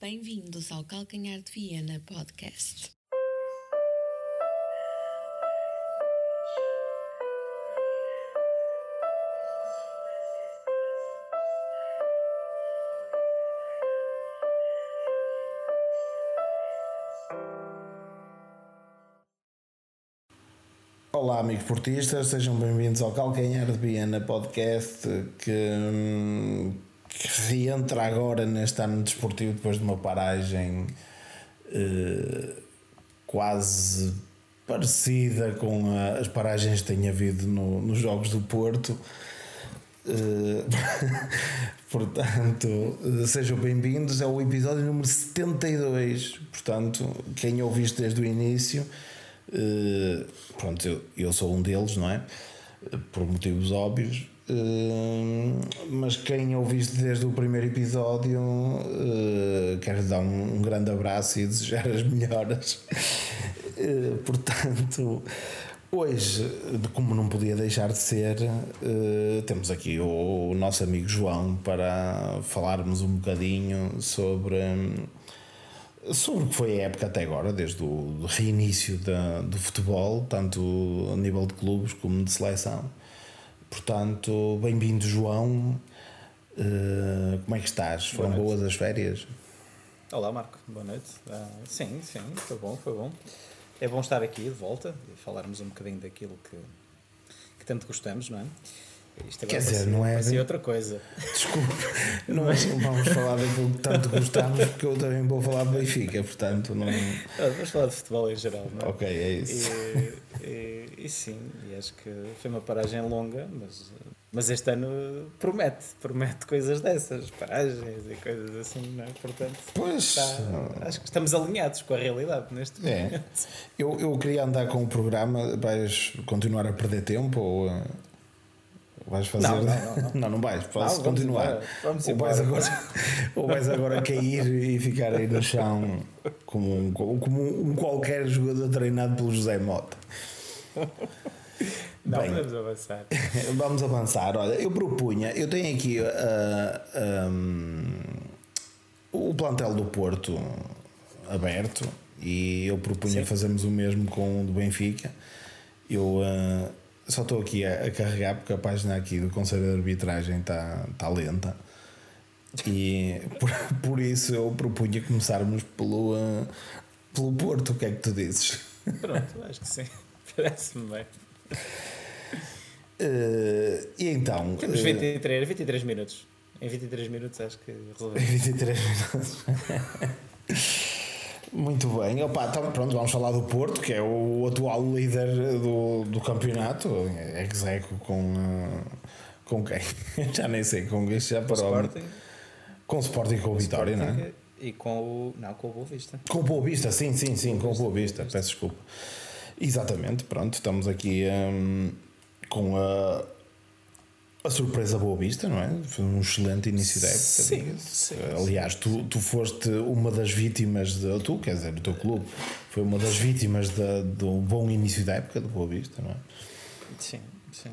Bem-vindos ao Calcanhar de Viena Podcast. Olá, amigos portistas, sejam bem-vindos ao Calcanhar de Viena podcast que, hum, que reentra agora neste ano desportivo depois de uma paragem eh, quase parecida com as paragens que tem havido no- nos Jogos do Porto. Eh, portanto, sejam bem-vindos. É o episódio número 72. Portanto, quem ouviu isto desde o início, eh, pronto, eu, eu sou um deles, não é? Por motivos óbvios. Eh, mas quem ouviu isto desde o primeiro episódio, eh, quero dar um, um grande abraço e desejar as melhoras. Eh, portanto, hoje, como não podia deixar de ser, eh, temos aqui o, nosso amigo João para falarmos um bocadinho sobre, hum, sobre o que foi a época até agora, desde o reinício da, do futebol, tanto a nível de clubes como de seleção. Portanto, bem-vindo, João. Eh, como é que estás? Foram noite. boas as férias? Olá Marco, boa noite. Ah, sim, sim, foi bom, foi bom. É bom estar aqui de volta e falarmos um bocadinho daquilo que, que tanto gostamos, não é? Isto agora Quer dizer, não é parecia outra coisa. Desculpe, não vamos falar daquilo que tanto gostamos, porque eu também vou falar de Benfica, portanto, não. Ah, Vamos falar de futebol em geral, não é? Ok, é isso. E, e- e sim, e acho que foi uma paragem longa, mas, mas este ano promete, promete coisas dessas, paragens e coisas assim, não é? Portanto, Pois. está- acho que estamos alinhados com a realidade neste É. momento. Eu, eu queria andar com o programa. Vais continuar a perder tempo ou uh, vais fazer. Não, não, não, não, não vais. Posso Não, vamos continuar. vamos ou, vais agora, ou vais agora cair e ficar aí no chão como um, como um qualquer jogador treinado pelo José Mota. Não, Bem. podemos avançar. Vamos avançar. Olha, eu propunha, eu tenho aqui uh, um, o plantel do Porto aberto e eu propunha Sim. fazermos o mesmo com o do Benfica. Eu uh, só estou aqui a, a carregar porque a página aqui do Conselho de Arbitragem está tá lenta. E por, por isso eu propunha começarmos pelo, uh, pelo Porto. O que é que tu dizes? Pronto, acho que sim. Parece-me bem. Uh, e então. Temos uh, 23, 23 minutos. Em 23 minutos acho que resolvemos. 23 minutos. Muito bem. Opa, então, pronto, vamos falar do Porto, que é o atual líder do, do campeonato. Execo com. uh, com quem? Já nem sei com quem já o parou. Sporting. Com o Sporting e com o Vitória, não é? E com o. Não, com o Boa Vista. Com o Boa Vista, sim, sim, sim, com o Boa Vista, peço desculpa. Exatamente, pronto, estamos aqui hum, com a, a surpresa Boa Vista, não é? Foi um excelente início da época. Sim, diga-se. sim, Aliás, tu, tu foste uma das vítimas, de, tu, quer dizer, o teu clube, foi uma das vítimas da- do bom início da época do Boa Vista, não é? Sim, sim.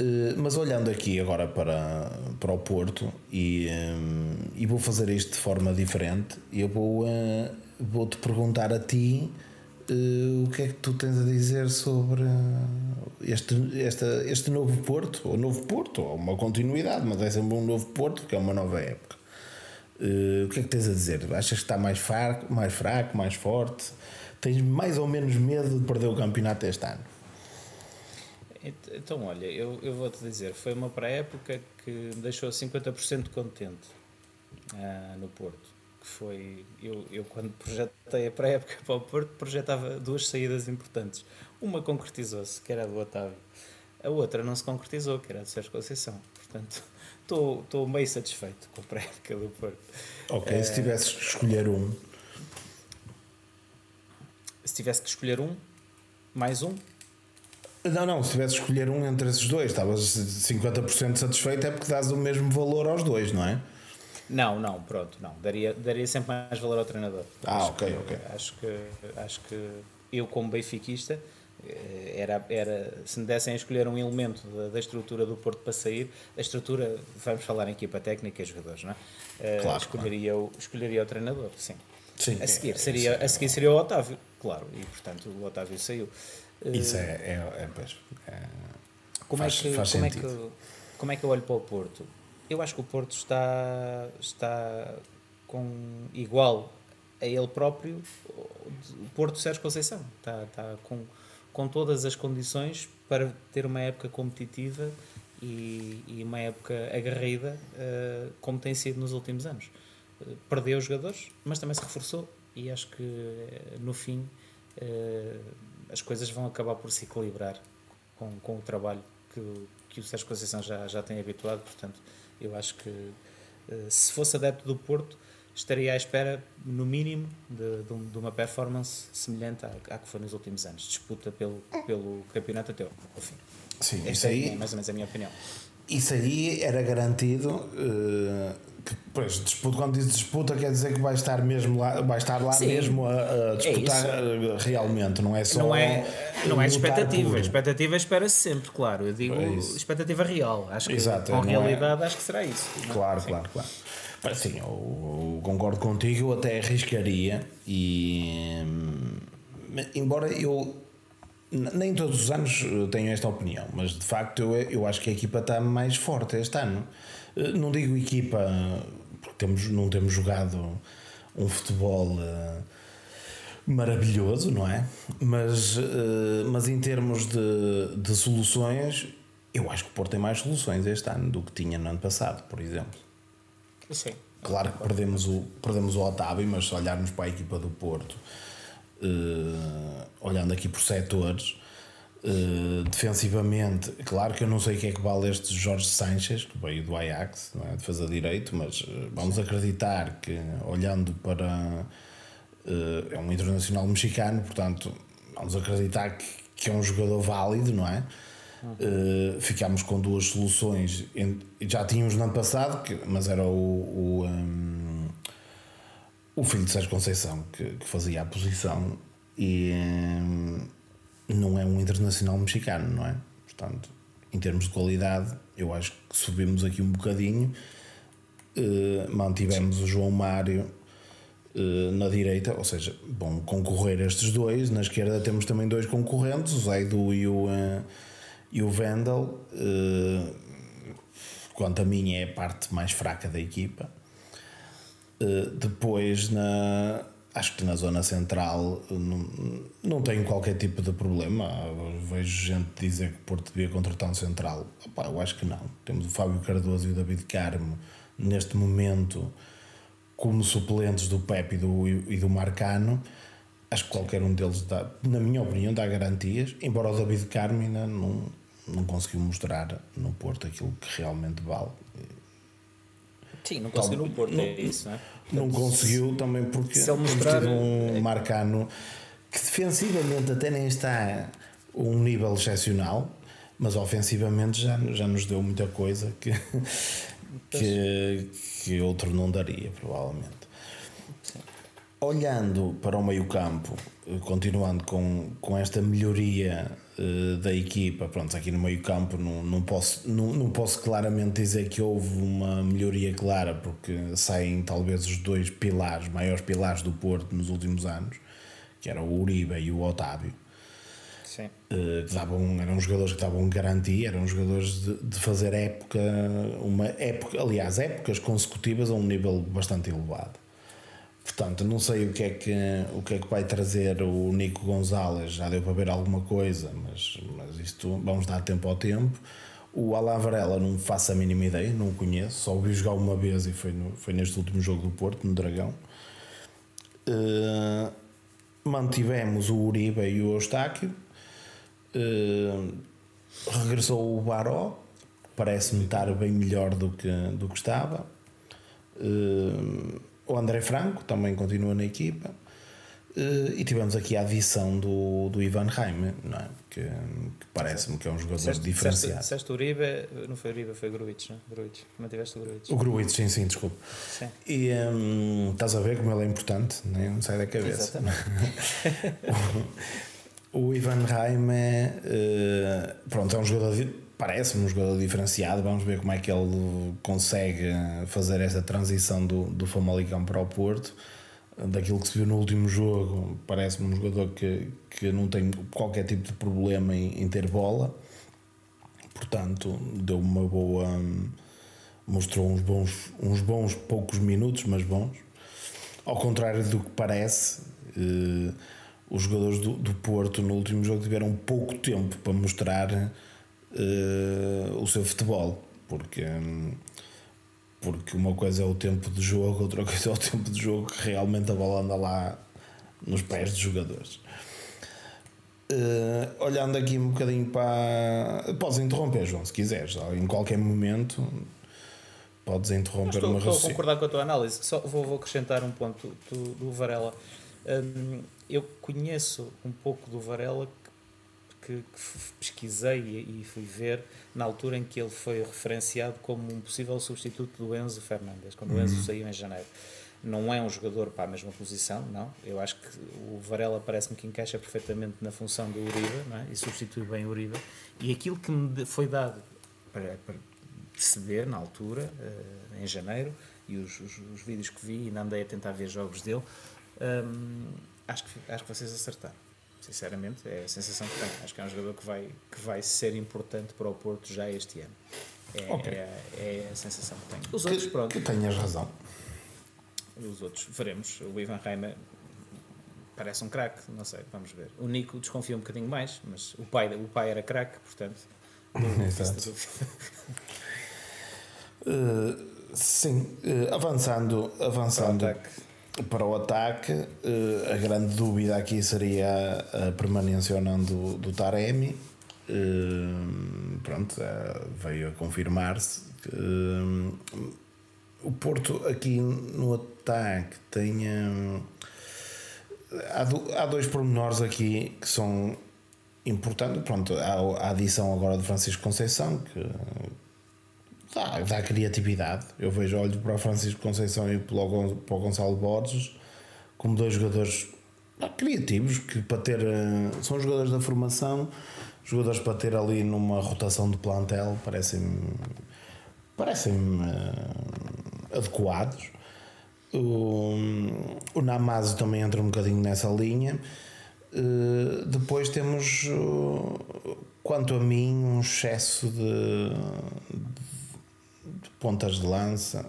Uh, mas olhando aqui agora para, para o Porto e, um, e vou fazer isto de forma diferente, eu vou, vou te perguntar a ti uh, o que é que tu tens a dizer sobre uh, este, esta, este novo Porto, ou novo Porto, ou uma continuidade, mas é sempre um novo Porto, que é uma nova época. Uh, o que é que tens a dizer? Achas que está mais fraco, mais fraco, mais forte? Tens mais ou menos medo de perder o campeonato este ano? Ent- Então, olha, eu, eu vou-te dizer, foi uma pré-época que me deixou 50% contente ah, no Porto. Que foi, eu, eu quando projetei a pré-época para o Porto, projetava duas saídas importantes. Uma concretizou-se, que era a do Otávio. A outra não se concretizou, que era a do Sérgio Conceição. Portanto, estou meio satisfeito com a pré-época do Porto. Ok, se tivesses que escolher um. Se tivesse que escolher um, mais um, Não, não, se tivesse que escolher um entre esses dois, estavas 50% satisfeito, é porque dás o mesmo valor aos dois, não é? Não, não, pronto, não. Daria, daria sempre mais valor ao treinador. Ah, Acho ok, que- ok. Acho que, acho que eu, como benfiquista, Eh, era, era, se me dessem a escolher um elemento da, da, estrutura do Porto para sair, a estrutura, vamos falar em equipa técnica e jogadores, não é? Uh, claro, escolheria, claro. O, escolheria o treinador, sim. sim a, seguir, seria, a seguir seria o Otávio, claro, e portanto o Otávio saiu. Isso é, é, é, é como, faz, é que, como, é que, como é que eu olho para o Porto? Eu acho que o Porto está, está com igual a ele próprio o Porto Sérgio Conceição. Está, está com, com todas as condições para ter uma época competitiva e, e uma época agarrida uh, como tem sido nos últimos anos. Uh, perdeu os jogadores, mas também se reforçou e acho que uh, no fim as coisas vão acabar por se equilibrar com, com o trabalho que, que o Sérgio Conceição já, já tem habituado, portanto, eu acho que eh, se fosse adepto do Porto, estaria à espera, no mínimo, de, de, de uma performance semelhante à, à, que foi nos últimos anos. Disputa pelo, pelo campeonato até o fim. Sim, Esta isso aí, é mais ou menos a minha opinião. Isso aí era garantido. Uh, que, pois, disputa, quando diz disputa, quer dizer que vai estar mesmo lá, vai estar lá Sim, mesmo a, a é disputar é realmente, não é só. Não é, não é expectativa. Por... Expectativa espera-se sempre, claro. Eu digo é expectativa real. Acho que Exato, com realidade é... acho que será isso. Claro, claro, claro. Mas, sim, eu, eu concordo contigo, eu até arriscaria e hum, embora eu nem todos os anos tenho esta opinião, mas de facto eu, eu acho que a equipa está mais forte este ano. Eh, não digo equipa, porque temos, não temos jogado um futebol uh, maravilhoso, não é? Mas, uh, mas em termos de, de soluções, eu acho que o Porto tem mais soluções este ano do que tinha no ano passado, por exemplo. Sim. Claro que perdemos o, perdemos o Otávio, mas se olharmos para a equipa do Porto, uh, olhando aqui por setores, Uh, defensivamente, claro que eu não sei o que é que vale este Jorge Sanchez, que veio do Ajax, não é? de fazer direito, mas uh, vamos acreditar que, olhando para. Uh, é um internacional mexicano, portanto, vamos acreditar que, que é um jogador válido, não é? Uh, ficámos com duas soluções. Já tínhamos no ano passado, que, mas era o, o, um, o filho de Sérgio Conceição que, que fazia a posição. E. Um, não é um internacional mexicano, não é? Portanto, em termos de qualidade, eu acho que subimos aqui um bocadinho. Uh, mantivemos Sim. o João Mário uh, na direita, ou seja, vão concorrer estes dois. Na esquerda temos também dois concorrentes, o Zaidu e o, uh, e o Vendel. quanto a mim, é a parte mais fraca da equipa. Depois, na, Acho que na zona central não, não tenho qualquer tipo de problema. Vejo gente dizer que Porto devia contratar um central. Opa, eu acho que não. Temos o Fábio Cardoso e o David Carmo neste momento como suplentes do Pepe e do, e do Marcano. Acho que qualquer um deles, dá, na minha opinião, dá garantias. Embora o David Carmo ainda não, não conseguiu mostrar no Porto aquilo que realmente vale. Sim, não conseguiu no Porto, é isso, não é? Não conseguiu também porque se ele mostrar... um é Marcano que defensivamente até nem está um nível excepcional, mas ofensivamente já, já nos deu muita coisa que, que, que outro não daria, provavelmente. Olhando para o meio-campo, continuando com, com esta melhoria uh, da equipa, pronto, aqui no meio-campo não, não, posso, não, não posso claramente dizer que houve uma melhoria clara, porque saem talvez os dois pilares, maiores pilares do Porto nos últimos anos, que eram o Uribe e o Otávio. Sim. Uh, que davam, eram jogadores que davam garantia, eram jogadores de, de fazer época, uma época, aliás, épocas consecutivas a um nível bastante elevado. Portanto, não sei o que, é que, o que é que vai trazer o Nico Gonzalez, já deu para ver alguma coisa, mas, mas isto vamos dar tempo ao tempo. O Alain Varela não faço a mínima ideia, não o conheço, só ouvi jogar uma vez e foi, no, foi neste último jogo do Porto, no Dragão. Uh, mantivemos o Uribe e o Eustáquio. Uh, regressou o Baró, parece-me estar bem melhor do que, do que estava. Uh, o André Franco também continua na equipa. Uh, e tivemos aqui a adição do, do Ivan Raime, não é? que, que parece-me que é um jogador disseste, diferenciado. Disseste o Uribe, não foi Uribe, foi Gruitch, não? Gruitch, mantiveste o Gruitch. O Gruitch, sim, sim, desculpe. Sim. E um, estás a ver como ele é importante, nem sai da cabeça. Exatamente. o Ivan Raim é, uh, pronto, é um jogador, parece-me um jogador diferenciado. Vamos ver como é que ele consegue fazer esta transição do, do Famalicão para o Porto. Daquilo que se viu no último jogo, parece-me um jogador que, que não tem qualquer tipo de problema em, em ter bola, portanto, deu uma boa. mostrou uns bons, uns bons poucos minutos, mas bons. Ao contrário do que parece. Uh, os jogadores do, do Porto no último jogo tiveram pouco tempo para mostrar uh, o seu futebol, porque, porque uma coisa é o tempo de jogo, outra coisa é o tempo de jogo que realmente a bola anda lá nos pés dos jogadores. Uh, olhando aqui um bocadinho para. Podes interromper, João, se quiseres, em qualquer momento. Podes interromper estou, uma Estou a concordar com a tua análise, só vou, vou acrescentar um ponto do, do Varela. Um, eu conheço um pouco do Varela que, que, pesquisei e, e, fui ver na altura em que ele foi referenciado como um possível substituto do Enzo Fernandes, quando uhum. o Enzo uhum. saiu em janeiro. Não é um jogador para a mesma posição, não. Eu acho que o Varela parece-me que encaixa perfeitamente na função do Uribe é? e substitui bem o Uribe. E aquilo que me foi dado para, para perceber na altura, uh, em janeiro, e os, os, os, vídeos que vi, e ainda andei a tentar ver jogos dele, um, acho, que, acho que vocês acertaram. Sinceramente, é a sensação que tenho. Acho que é um jogador que vai, que vai ser importante para o Porto já este ano. É, okay. é, é a sensação que tenho. Os outros, pronto. Que tenhas razão. Os outros, veremos. O Ivan Reimer parece um craque, não sei, vamos ver. O Nico desconfia um bocadinho mais, mas o pai, o pai era craque, portanto. Exato. uh, sim, uh, avançando, avançando para o ataque, eh, a grande dúvida aqui seria a permanência ou não do, do Taremi. Eh, pronto, veio a confirmar-se. Eh, o Porto aqui no ataque tem. Há dois pormenores aqui que são importantes. Pronto, há a adição agora de Francisco Conceição, que dá, dá criatividade. Eu vejo, olho para o Francisco Conceição e para o Gonçalo Borges como dois jogadores criativos que para ter eh, são jogadores da formação, jogadores para ter ali numa rotação de plantel parecem parecem uh, adequados. O, o Namazo também entra um bocadinho nessa linha. Uh, depois temos, uh, quanto a mim, um excesso de, pontas de lança,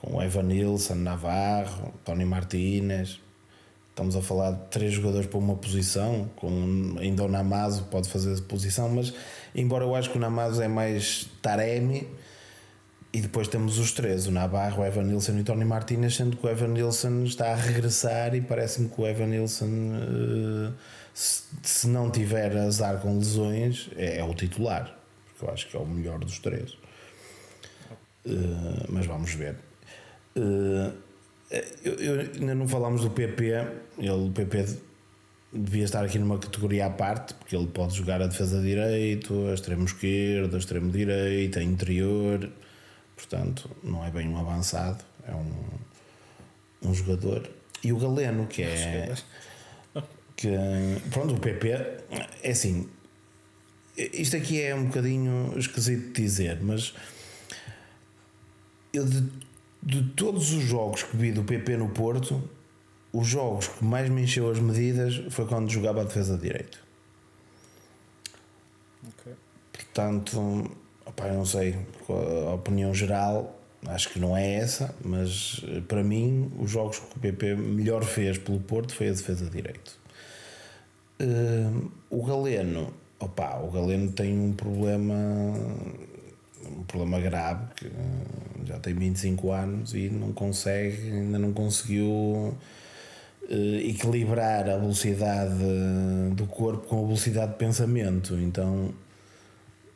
com o Evan Nilsson, Navarro, Tony Martínez. Estamos a falar de três jogadores para uma posição, com ainda o Namazo pode fazer posição, mas embora eu acho que o Namazo é mais Taremi, e depois temos os três, o Navarro, o Evan Nilsson e o Tony Martínez, sendo que o Evan Nilsson está a regressar e parece-me que o Evan Nilsson, eh, se não tiver azar com lesões, é, é o titular, porque eu acho que é o melhor dos três. Uh, mas vamos ver. Uh, eu, eu, ainda não falámos do PP. Ele, o PP devia estar aqui numa categoria à parte, porque ele pode jogar a defesa direito, a extremo esquerdo, a extremo direito, a interior. Portanto, não é bem um avançado, é um, um jogador. E o Galeno, que é. Que, pronto, o PP é assim. Isto aqui é um bocadinho esquisito de dizer, mas eu de, de todos os jogos que vi do PP no Porto, os jogos que mais me encheu as medidas foi quando jogava a defesa de direito. Okay. Portanto, opa, eu não sei, a opinião geral acho que não é essa, mas eh, para mim os jogos que o PP melhor fez pelo Porto foi a defesa de direito. Uh, o Galeno, opa, o Galeno tem um problema um problema grave, que eh, já tem 25 anos e não consegue, ainda não conseguiu eh, equilibrar a velocidade do corpo com a velocidade de pensamento. Então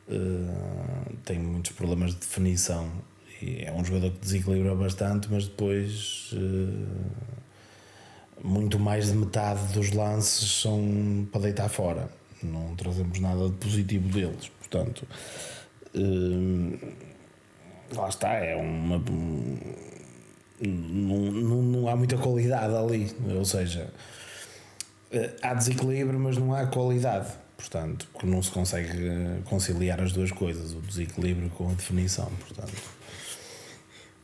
eh, tem muitos problemas de definição. E é um jogador que desequilibra bastante, mas depois muito mais de metade dos lances são para deitar fora. Não trazemos nada de positivo deles. Portanto, Uh, lá está, é uma. não, não, não há muita qualidade ali. Ou seja, eh, há desequilíbrio, mas não há qualidade. Portanto, porque não se consegue eh, conciliar as duas coisas, o desequilíbrio com a definição. Portanto.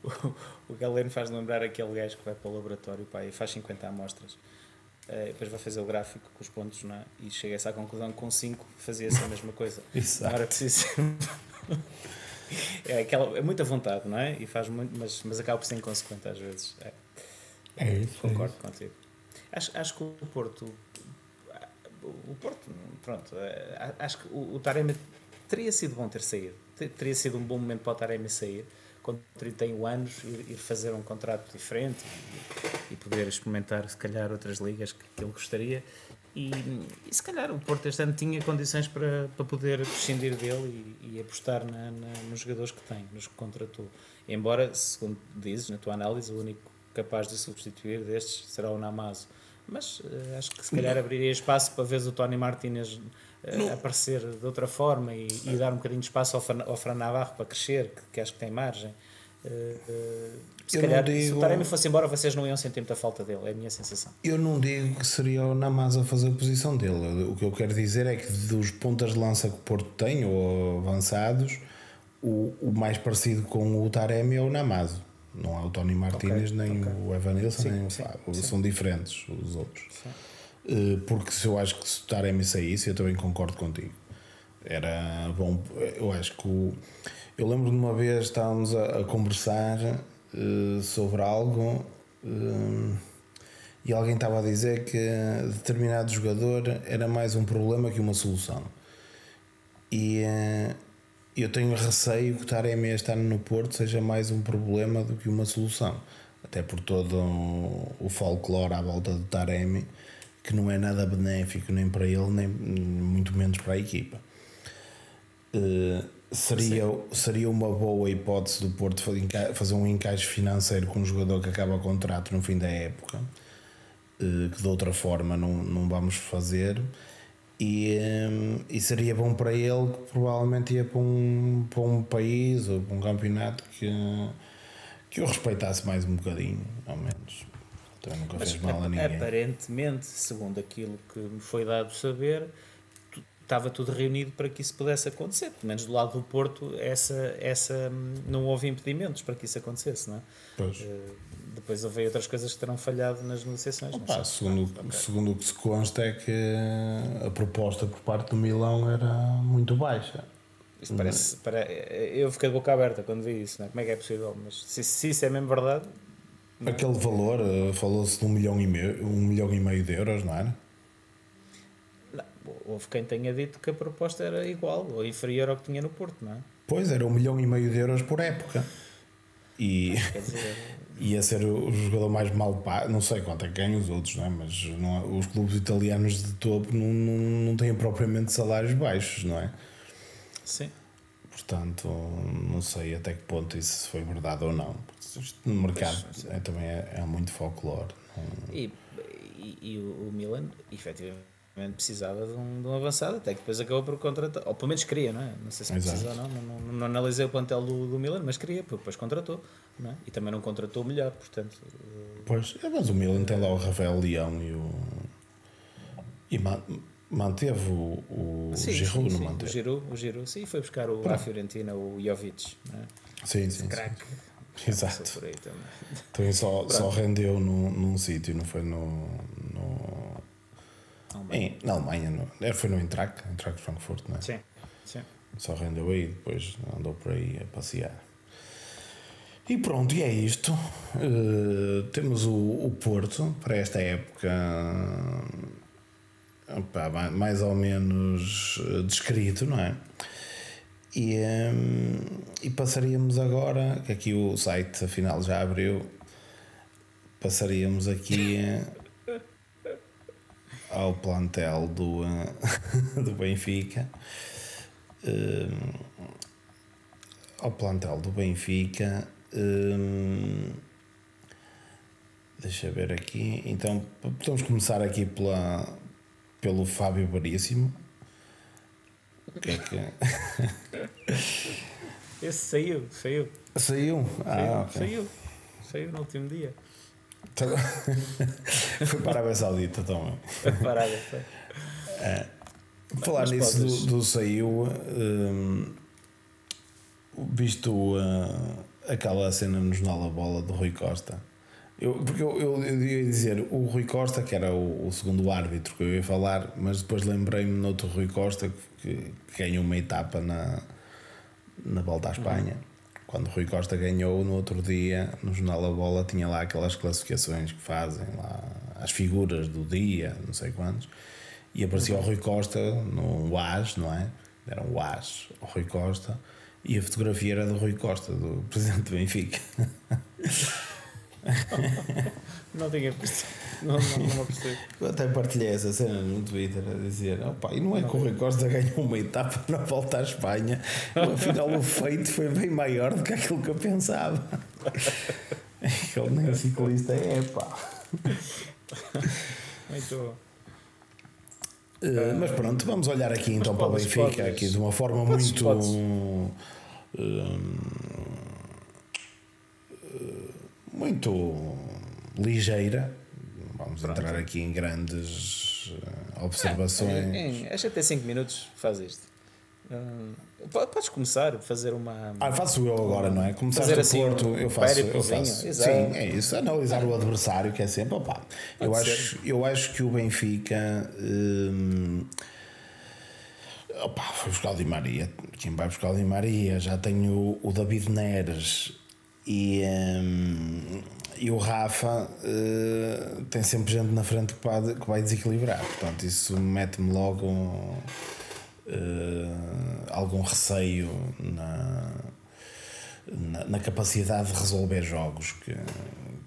O, o Galeno faz lembrar aquele gajo que vai para o laboratório pá, e faz 50 amostras. Uh, depois vai fazer o gráfico com os pontos não é? e chega-se à conclusão que com 5 fazia-se a mesma coisa. Exato. Não era preciso. É, aquela, é muita vontade, não é? E faz muito, mas, mas acaba por ser inconsequente às vezes. É, é isso. Concordo é isso. contigo. Acho, acho que o Porto. O Porto, pronto. É, acho que o, o Taremi teria sido bom ter saído. Teria sido um bom momento para o Taremi sair com 31 anos ir, fazer um contrato diferente e, e, poder experimentar se calhar outras ligas que, que ele gostaria e, e, se calhar o Porto este ano tinha condições para, para poder prescindir dele e, e apostar na, na, nos jogadores que tem, nos que contratou. Embora, segundo dizes na tua análise o único capaz de substituir destes será o Namazo. Mas uh, acho que se calhar abriria espaço para ver o Tony Martinez uh, aparecer de outra forma e, e, dar um bocadinho de espaço ao, ao Fran Navarro para crescer, que, que acho que tem margem. Uh, se eu calhar, digo, se o Taremi fosse embora, vocês não iam sentir muita falta dele, é a minha sensação. Eu não digo que seria o Namaz a fazer a posição dele. O que eu quero dizer é que dos pontas de lança que o Porto tem, ou avançados, o, o mais parecido com o Taremi é o Namazo. Não há o Tony Martínez, okay, nem okay. o Evanilson, nem o Fábio. São diferentes os outros. Sim. Porque se eu acho que se o Taremi saísse, eu também concordo contigo. Era bom. Eu acho que o. Eu lembro de uma vez estávamos a, a conversar uh, sobre algo uh, e alguém estava a dizer que determinado jogador era mais um problema que uma solução. E, uh, eu tenho receio que o Taremi este ano no Porto seja mais um problema do que uma solução. Até por todo o folclore à volta do Taremi, que não é nada benéfico nem para ele, nem muito menos para a equipa. Uh, seria, seria uma boa hipótese do Porto fazer um encaixe financeiro com um jogador que acaba o contrato no fim da época, uh, que de outra forma não, não vamos fazer e, um, e seria bom para ele que provavelmente ia para um, para um país ou para um campeonato que, que o respeitasse mais um bocadinho, ao menos. Também nunca Mas, fez mal a ninguém. Aparentemente, segundo aquilo que me foi dado saber, estava tudo reunido para que isso pudesse acontecer. Pelo menos do lado do Porto, essa, essa, hum, não houve impedimentos para que isso acontecesse, não é? Pois. Uh, depois houve outras coisas que terão falhado nas negociações. Opa, segundo, okay. segundo o que se consta é que a proposta por parte do Milão era muito baixa. Isto parece, para, eu fiquei de boca aberta quando vi isso, não é? como é que é possível? Mas se, se isso é mesmo verdade. É? Aquele valor, eh, falou-se de um milhão, e meio, um milhão e meio de euros, não era? Houve quem tenha dito que a proposta era igual ou inferior ao que tinha no Porto, não é? Pois, era um milhão e meio de euros por época. E. Dizer, ia ser o jogador mais mal pago. Não sei quanto é que ganham os outros, não é? mas não, os clubes italianos de topo não, não, não têm propriamente salários baixos, não é? Sim. Portanto, não sei até que ponto isso foi verdade ou não. No mercado pois, é, também é, é, muito folclore. E, e, e, o Milan, efetivamente precisava de um, de um avançado, até que depois acabou por contratar, ou pelo menos queria, não é? Não sei se precisa ou não, não, não, não, analisei o plantel do, do Milan, mas queria, porque depois contratou, não é? E também não contratou o melhor, portanto. Pois, é, mas o Milan tem lá o Rafael Leão e o. E manteve o, o sim, Giroud, sim, não manteve? O Giroud, o Giroud, sim, foi buscar o, a Fiorentina, o Jovic, não é? Sim, sim. Crack. Exato. Também só, só rendeu num, num sítio, não foi no, no em, na Alemanha, no, foi no Eintracht, Eintracht Frankfurt, não é? Sim, sim. Só rendeu aí, depois andou por aí a passear. E pronto, e é isto. Uh, temos o, o Porto para esta época opa, mais ou menos eh, descrito, não é? E, um, eh, e passaríamos agora, que aqui o site afinal já abriu, passaríamos aqui ao plantel do, do Benfica. Um, ao plantel do Benfica. Um, deixa ver aqui. Então, podemos começar aqui pela, pelo Fábio Baríssimo. O que é que. Esse saiu, saiu. Saiu? Ah, saiu, okay. saiu. Saiu no último dia. foi para a Arábia Saudita também. para a Arábia. É. Falar Mas nisso podes... do, do saiu, um, visto uh, aquela cena no Jornal da Bola do Rui Costa. Eu, porque eu, eu, eu ia dizer o Rui Costa, que era o, o, segundo árbitro que eu ia falar, mas depois lembrei-me no outro Rui Costa que, que ganhou uma etapa na, na volta à. Espanha. Uhum. Quando o Rui Costa ganhou, no outro dia, no Jornal da Bola, tinha lá aquelas classificações que fazem lá as figuras do dia, não sei quantos, e aparecia o Rui Costa no UAS, não é? Era um UAS, o Rui Costa, e a fotografia era do Rui Costa, do presidente do Benfica. não tinha percebido. Não, não, não percebi. Eu até partilhei essa cena no Twitter a dizer: opa, e não é que o Rui Costa ganhou uma etapa na volta à Espanha, afinal o feito foi bem maior do que aquilo que eu pensava. Ele nem ciclista é, pá. Muito bom. Uh, mas pronto, vamos olhar aqui então para o Benfica, aqui de uma forma podes, muito. Podes. Uh, muito ligeira. Vamos Pronto. entrar aqui em grandes eh, observações. É, em, acho que até 5 minutos faz isto. Uh, podes começar a fazer uma. Ah, faço eu agora, não é? Começar fazer assim, Porto, um eu faço. Eu faço. Sim, é isso. Analisar o adversário, que é sempre. Opa, eu, acho, eu acho que o Benfica. Hum, opa, foi buscar o Di Maria. Quem vai buscar o Di Maria? Já tenho o David Neres e, um, e o Rafa uh, tem sempre gente na frente que vai, que vai desequilibrar. Portanto, isso mete-me logo uh, algum receio na, na, na, capacidade de resolver jogos. Que,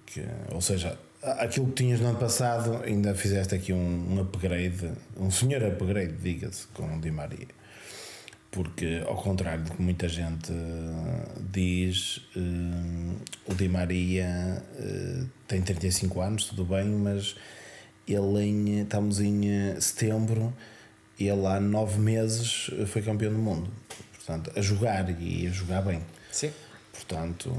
que, ou seja, aquilo que tinhas no ano passado, ainda fizeste aqui um, um upgrade, um senhor upgrade, diga-se, com o Di Maria porque ao contrário do que muita gente eh, diz, eh, o Di Maria eh, tem 35 anos, tudo bem, mas ele em, estamos em setembro ele há nove meses foi campeão do mundo. Portanto, a jogar e a jogar bem. Sim. Portanto,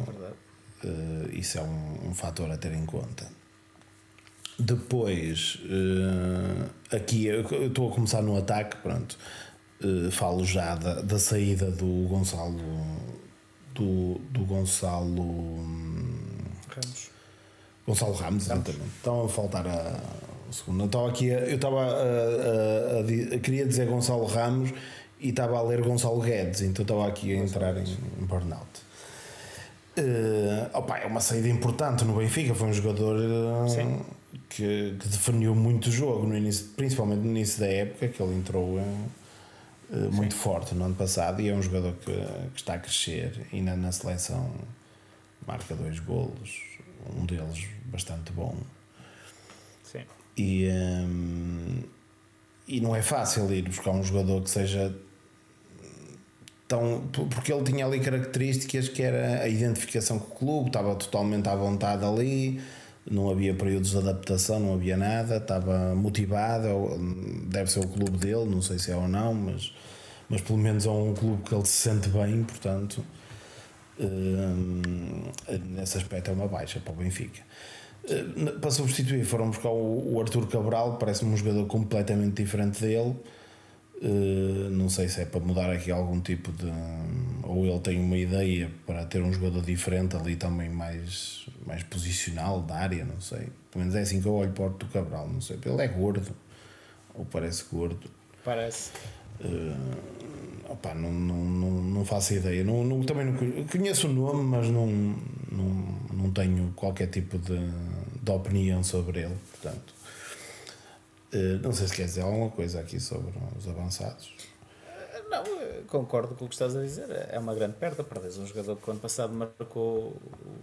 isso é um, um fator a ter em conta. Depois, aqui eu estou a começar no ataque, pronto Uh, falo já da, da, saída do Gonçalo do, do Gonçalo hum, Ramos Gonçalo Ramos, exatamente. Estão a faltar a, segunda. Estava aqui, a, eu estava a, a, a, queria dizer Gonçalo Ramos e estava a ler Gonçalo Guedes, então estava aqui a entrar em, em burnout. Uh, opa, é uma saída importante no Benfica, foi um jogador uh, que, que, definiu muito o jogo, no início, principalmente no início da época, que ele entrou uh, eh, muito Sim. forte no ano passado e é um jogador que, que está a crescer. Ainda na seleção marca dois golos, um deles bastante bom. Sim. E, um, e não é fácil ir buscar um jogador que seja tão. Porque ele tinha ali características que era a identificação com o clube, estava totalmente à vontade ali não havia períodos de adaptação, não havia nada, estava motivado, deve ser o clube dele, não sei se é ou não, mas, mas pelo menos é um clube que ele se sente bem, portanto, hum, nesse aspecto é uma baixa para o Benfica. Uh, para substituir, foram buscar o Arthur Cabral, parece-me um jogador completamente diferente dele. Uh, não sei se é para mudar aqui algum tipo de. Ou ele tem uma ideia para ter um jogador diferente ali também mais, mais posicional da área, não sei. Pelo menos é assim que eu olho para o Cabral, não sei. Ele é gordo, ou parece gordo. Parece. Uh, opa, não, não, não, não faço ideia. Não, não, também não conheço o nome, mas não, não, não tenho qualquer tipo de, de opinião sobre ele, portanto. Uh, não sei se quer dizer alguma coisa aqui sobre os avançados. Não, concordo com o que estás a dizer. É uma grande perda. Perdes um jogador que, ano passado, marcou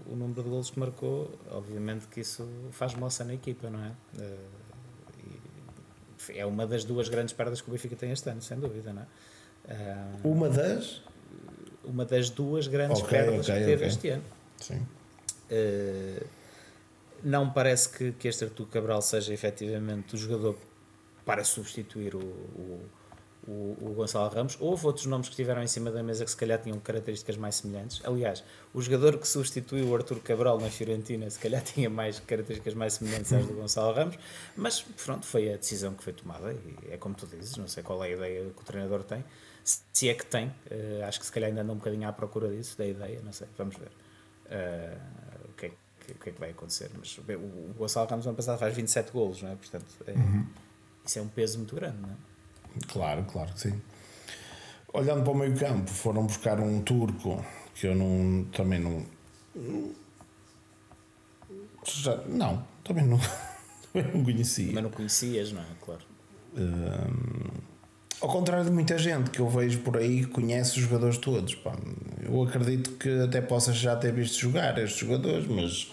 o número de golos que marcou. Obviamente que isso faz moça na equipa, não é? Eh, é uma das duas grandes perdas que o Benfica tem este ano, sem dúvida, não é? Eh, uma das? Uma das duas grandes okay, perdas okay, que teve okay. este ano. Sim. Uh, não parece que, que este Artur Cabral seja efetivamente o jogador para substituir o, o o, o Gonçalo Ramos. Houve outros nomes que estiveram em cima da mesa que se calhar tinham características mais semelhantes. Aliás, o jogador que substituiu o Arthur Cabral na Fiorentina se calhar tinha mais características mais semelhantes às do Gonçalo Ramos, mas pronto, foi a decisão que foi tomada e é como tu dizes, não sei qual é a ideia que o treinador tem, se é que tem, uh, acho que se calhar ainda anda um bocadinho à procura disso, da ideia, não sei, vamos ver uh, que o que é que vai acontecer. Mas o, o Gonçalo Ramos no ano passado faz 27 golos, não é? Portanto, é, uhum. isso é um peso muito grande, não é? Claro, claro que sim. Olhando para o meio campo, foram buscar um turco que eu não, também não. Já, não, também não, também não conhecia. Mas não conhecias, não é? Claro. Um, ao contrário de muita gente que eu vejo por aí que conhece os jogadores todos. Pá. Eu acredito que até possas já ter visto jogar estes jogadores, mas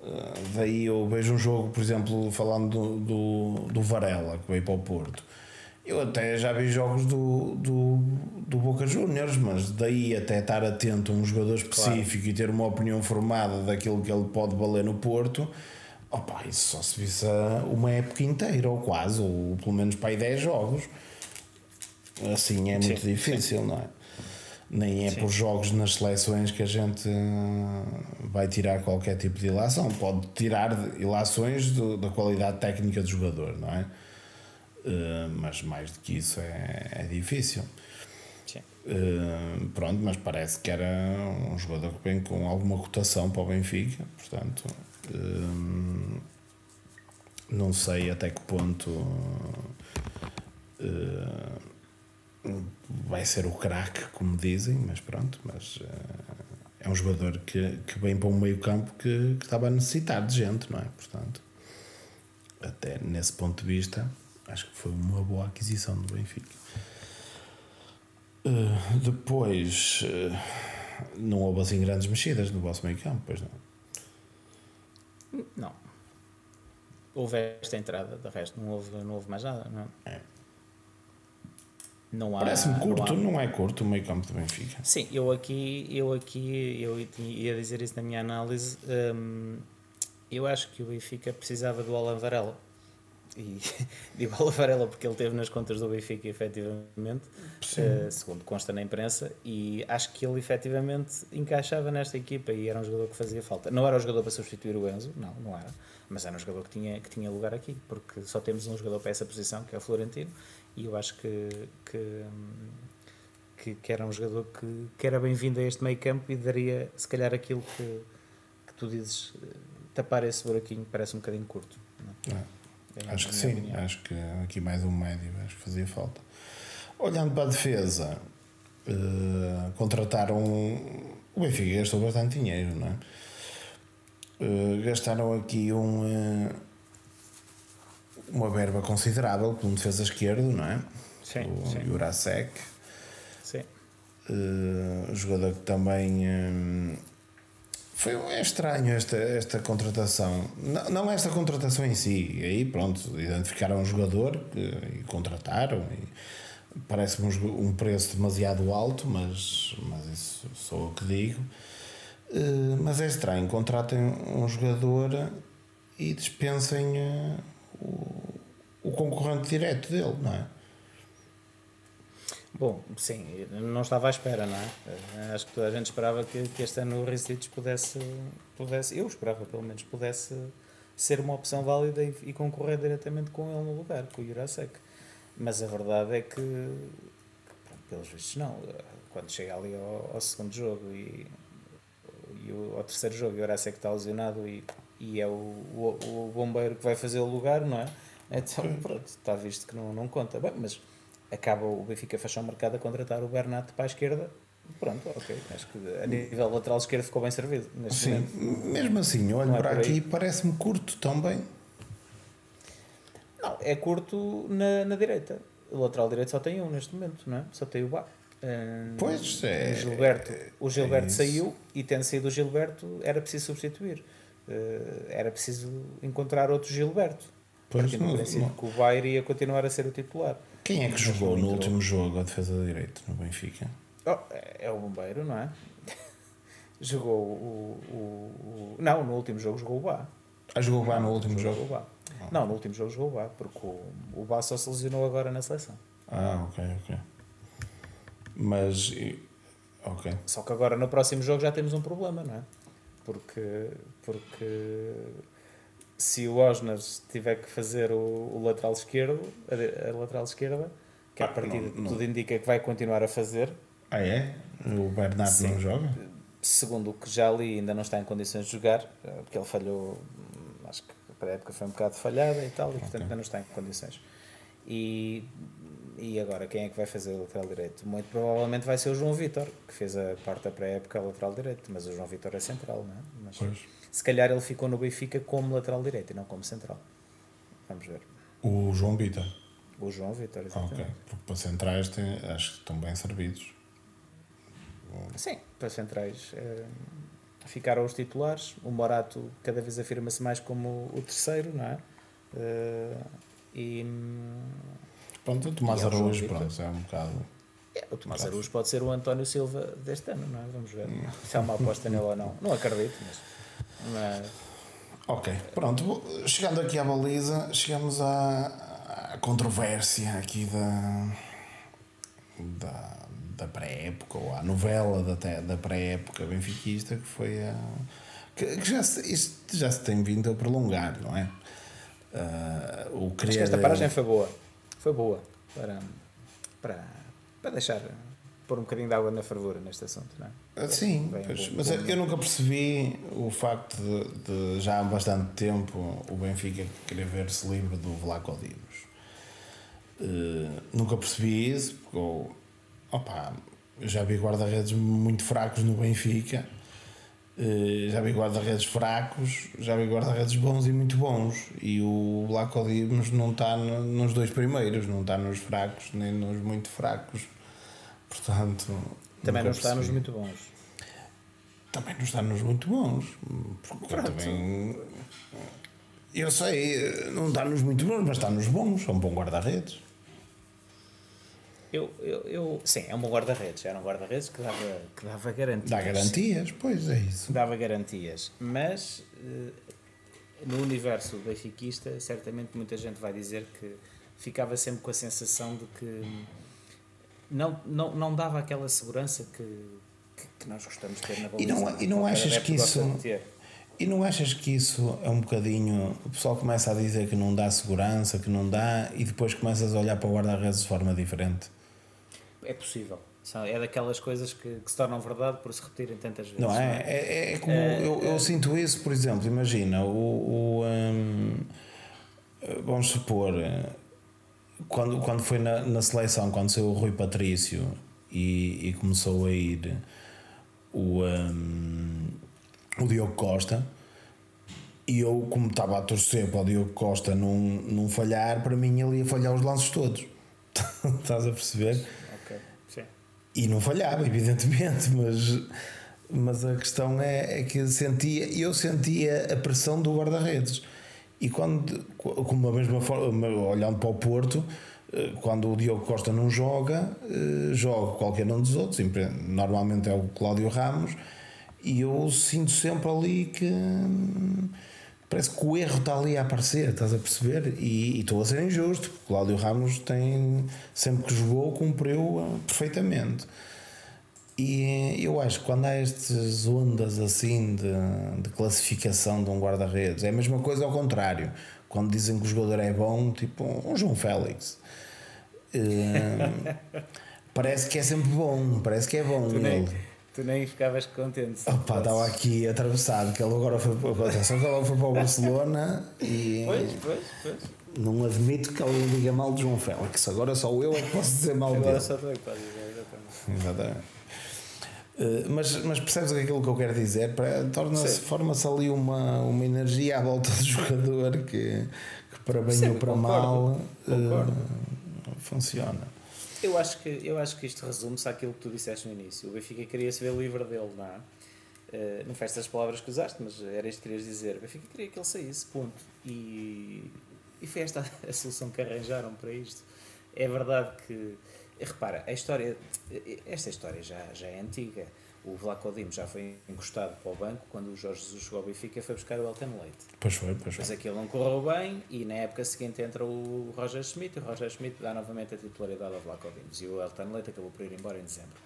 uh, daí eu vejo um jogo, por exemplo, falando do, do, do Varela, que veio para o Porto eu até já vi jogos do, do, do Boca Juniors, mas daí até estar atento a um jogador específico claro. e ter uma opinião formada daquilo que ele pode valer no Porto, opa, isso só se visse uma época inteira, ou quase, ou pelo menos para aí 10 jogos. Assim é muito sim, difícil, sim. não é? Nem é sim. por jogos nas seleções que a gente eh, vai tirar qualquer tipo de ilação. Pode tirar ilações do, da qualidade técnica do jogador, não é? Uh, mas mais do que isso é, é difícil. Uh, pronto, mas parece que era um jogador que vem com alguma cotação para o Benfica, portanto, uh, não sei até que ponto vai ser o craque, como dizem, mas pronto, mas é um jogador que, que vem para um meio campo que, que estava a necessitar de gente, não é? Portanto, até nesse ponto de vista acho que foi uma boa aquisição do Benfica. Uh, depois, uh, não houve assim grandes mexidas no vosso meio campo, pois não? Não. Houve esta entrada, de resto não houve, não houve mais nada, não é? Não há, Parece-me curto, não, há... não, é curto o meio campo do Benfica. Sim, eu aqui, eu aqui eu ia dizer isso na minha análise. Hum, eu acho que o Benfica precisava do Alan Varela e digo ao Varela porque ele teve nas contas do Benfica efetivamente, uh, segundo consta na imprensa, e acho que ele efetivamente encaixava nesta equipa e era um jogador que fazia falta. Não era o jogador para substituir o Enzo, não, não era, mas era um jogador que tinha, que tinha lugar aqui, porque só temos um jogador para essa posição, que é o Florentino, e eu acho que, que, que, que era um jogador que, que era bem-vindo a este meio campo e daria, se calhar, aquilo que, que tu dizes, eh, tapar esse buraquinho parece um bocadinho curto. Não é? é. Acho que sim, opinião. acho que aqui mais um médio, acho que fazia falta. Olhando para a defesa, uh, contrataram. O Benfica gastou bastante dinheiro, não é? Uh, gastaram aqui um, uh, uma verba considerável para um defesa esquerdo, não é? Sim. O sim. Jurasek. Sim. Uh, jogador que também foi é estranho esta, esta contratação. Não, não esta contratação em si. Aí, pronto, identificaram um jogador e contrataram. Parece-me um, um, preço demasiado alto, mas, mas isso sou eu que digo. Uh, mas é estranho. Contratem um jogador e dispensem uh, o, o concorrente direto dele, não é? Bom, sim, não estava à espera, não é? Acho que toda a gente esperava que, que este ano o Recites pudesse, pudesse, eu esperava pelo menos, pudesse ser uma opção válida e, e concorrer diretamente com ele no lugar, com o Jurasek. Mas a verdade é que, pronto, pelos vistos, não. Quando chega ali ao, ao segundo jogo e, e o, ao terceiro jogo, o Jurasek está lesionado e, e é o, o, o bombeiro que vai fazer o lugar, não é? Então, pronto, está visto que não, não conta. Bem, mas acaba o Benfica fechar o mercado a contratar o Bernat para a esquerda. Pronto, ok. Acho que a nível lateral esquerdo ficou bem servido. Sim, momento. mesmo assim, olho é para aqui parece-me curto também. Não, é curto na, na direita. O lateral direito só tem um neste momento, não é? Só tem o Bá. Um, pois é. O Gilberto, o Gilberto é saiu e tendo saído o Gilberto era preciso substituir. Uh, era preciso encontrar outro Gilberto. Pois Partindo não, princípio o Bá iria continuar a ser o titular. Quem é que jogou no último jogo a defesa de direito no Benfica? Oh, é o Bombeiro, não é? jogou o, o, o, Não, no último jogo jogou o Bá. Ah, jogou o Bá no último jogo? O Bá. Não, no último jogo jogou o Bá, porque o, o Bá só se lesionou agora na seleção. Ah, ok, ok. Mas. Ok. Só que agora no próximo jogo já temos um problema, não é? Porque, porque se o Osners tiver que fazer o, o lateral esquerdo, a, a, lateral esquerda, que ah, a partir de tudo indica que vai continuar a fazer. Ah, é? O Bernardo Sim. não joga? Segundo o que já li, ainda não está em condições de jogar, eh, porque ele falhou, acho que para a época foi um bocado falhada e tal, e portanto okay. ainda não está em condições. E, e agora quem é que vai fazer o lateral direito? Muito provavelmente vai ser o João Vitor, que fez a parte da pré-época lateral direito, mas o João Vitor é central, não é? Mas, pois. Se calhar ele ficou no Benfica como lateral direito e não como central. Vamos ver. O João Vitor. O João Vitor, exatamente. ok, porque para centrais tem, acho que estão bem servidos. Sim, para centrais é, ficaram os titulares. O Morato cada vez afirma-se mais como o terceiro, não é? Uh, e. Pronto, o Tomás Araújo, pronto, é um bocado. É, o Tomás Araújo pode ser o António Silva deste ano, não é? Vamos ver se é uma aposta nele ou não. Não acredito, mas. mas... Ok, pronto, chegando aqui à baliza, chegamos à, à controvérsia aqui da, da, da pré-época, ou à novela da, da pré-época benfiquista, que foi a. que, que já, se, isto já se tem vindo a prolongar, não é? Uh, o querer... Acho que esta paragem foi boa. Foi boa para, para, para deixar pôr um bocadinho de água na fervura neste assunto, não é? Ah, sim, pois, mas eu nunca percebi o facto de, de, já há bastante tempo o Benfica querer ver-se livre do Vlaco Dimos. Uh, nunca percebi isso, porque opa, já vi guarda-redes muito fracos no Benfica já vi guarda-redes fracos, já vi guarda-redes bons e muito bons. E o Black Dimos não está nos dois primeiros, não está nos fracos nem nos muito fracos. Portanto. Também não está nos muito bons. Também não está nos muito bons. Porque eu também. Eu sei, não está nos muito bons, mas está nos bons. É um bom guarda-redes. Eu, eu, eu, sim, é um guarda-redes. Era um guarda-redes que dava, que dava garantias. Dá garantias, pois é isso. Dava garantias. Mas eh, no universo benfiquista, certamente muita gente vai dizer que ficava sempre com a sensação de que não, não, não dava aquela segurança que, que, que nós gostamos de ter na baliza. E não, e não achas que isso. E não achas que isso é um bocadinho. O pessoal começa a dizer que não dá segurança, que não dá, e depois começas a olhar para o guarda-redes de forma diferente? É possível. É daquelas coisas que, que, se tornam verdade por se repetirem tantas vezes. Não é? Não é? é, é como é, eu, eu é. sinto isso, por exemplo, imagina, o, o um, vamos supor, quando, quando foi na, na seleção, quando saiu o Rui Patrício e, e começou a ir o, um, o Diogo Costa, e eu, como estava a torcer para o Diogo Costa não, não falhar, para mim ele ia falhar os lances todos. Estás a perceber? E não falhava, evidentemente, mas, mas a questão é, é que sentia, eu sentia a pressão do guarda-redes. E quando, como da mesma forma, olhando para o Porto, eh, quando o Diogo Costa não joga, eh, joga qualquer um dos outros, normalmente é o Cláudio Ramos, e eu sinto sempre ali que parece que o erro está ali a aparecer, estás a perceber? E, e estou a ser injusto, porque o Cláudio Ramos tem, sempre que jogou, cumpriu ah, perfeitamente. E eu acho que quando há estas ondas assim de, de classificação de um guarda-redes, é a mesma coisa ao contrário. Quando dizem que o jogador é bom, tipo um João Félix. Uh, parece que é sempre bom, parece que é bom. Tu nem, Tu nem ficavas contente. Opa, estava aqui atravessado, que ele agora foi, atenção, que ele foi para o Barcelona e. Pois, pois, pois. Não admito que alguém diga mal de João Félix. Agora só eu é que posso dizer mal dele. Agora só tu é que podes dizer, exatamente. Exatamente. Uh, mas, mas percebes aquilo que eu quero dizer? Torna-se, forma-se ali uma, uma energia à volta do jogador que, que para bem Sim, ou para concordo, mal uh, funciona. Eu acho que, eu acho que isto resume-se àquilo que tu disseste no início. O Benfica queria se ver livre dele, não é? Uh, não foi estas palavras que usaste, mas era isto que querias dizer. O Benfica queria que ele saísse, ponto. E, e foi esta a solução que arranjaram para isto. É verdade que, repara, a história, esta história já, já é antiga. O Vlaco Dimos já foi encostado para o banco quando o Jorge Jesus chegou ao Benfica foi buscar o Elton Leite. Pois foi, pois foi. Mas aquilo não correu bem e na época seguinte entra o Roger Schmidt e o Roger Schmidt dá novamente a titularidade ao Vlaco Dimos e o Elton Leite acabou por ir embora em dezembro.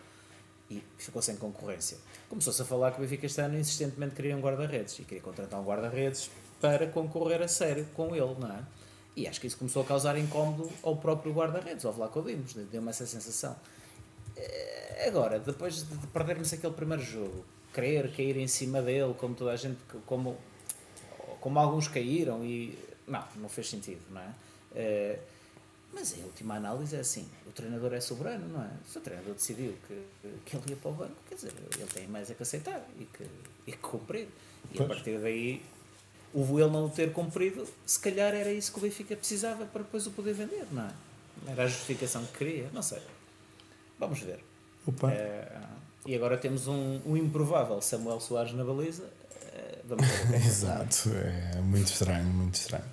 E ficou sem concorrência. Começou-se a falar que o Benfica este ano insistentemente queria um guarda-redes e queria contratar um guarda-redes para concorrer a sério com ele, não é? E acho que isso começou a causar incómodo ao próprio guarda-redes, ao Vlaco Dimos, deu-me essa sensação. Eh, agora, depois de perdermos aquele primeiro jogo, querer cair em cima dele, como toda a gente, como, como alguns caíram, e não, não fez sentido, não é? Eh, mas em última análise é assim: o treinador é soberano, não é? Se o treinador decidiu que, que ele ia para o banco, quer dizer, ele tem mais a que aceitar e que, e que cumprir. E pois. a partir daí, o ele não o ter cumprido, se calhar era isso que o Benfica precisava para depois o poder vender, não é? Era a justificação que queria, não sei. Vamos ver. É, e agora temos um, um, improvável Samuel Soares na baliza. É, vamos ver Exato, é muito estranho, muito estranho.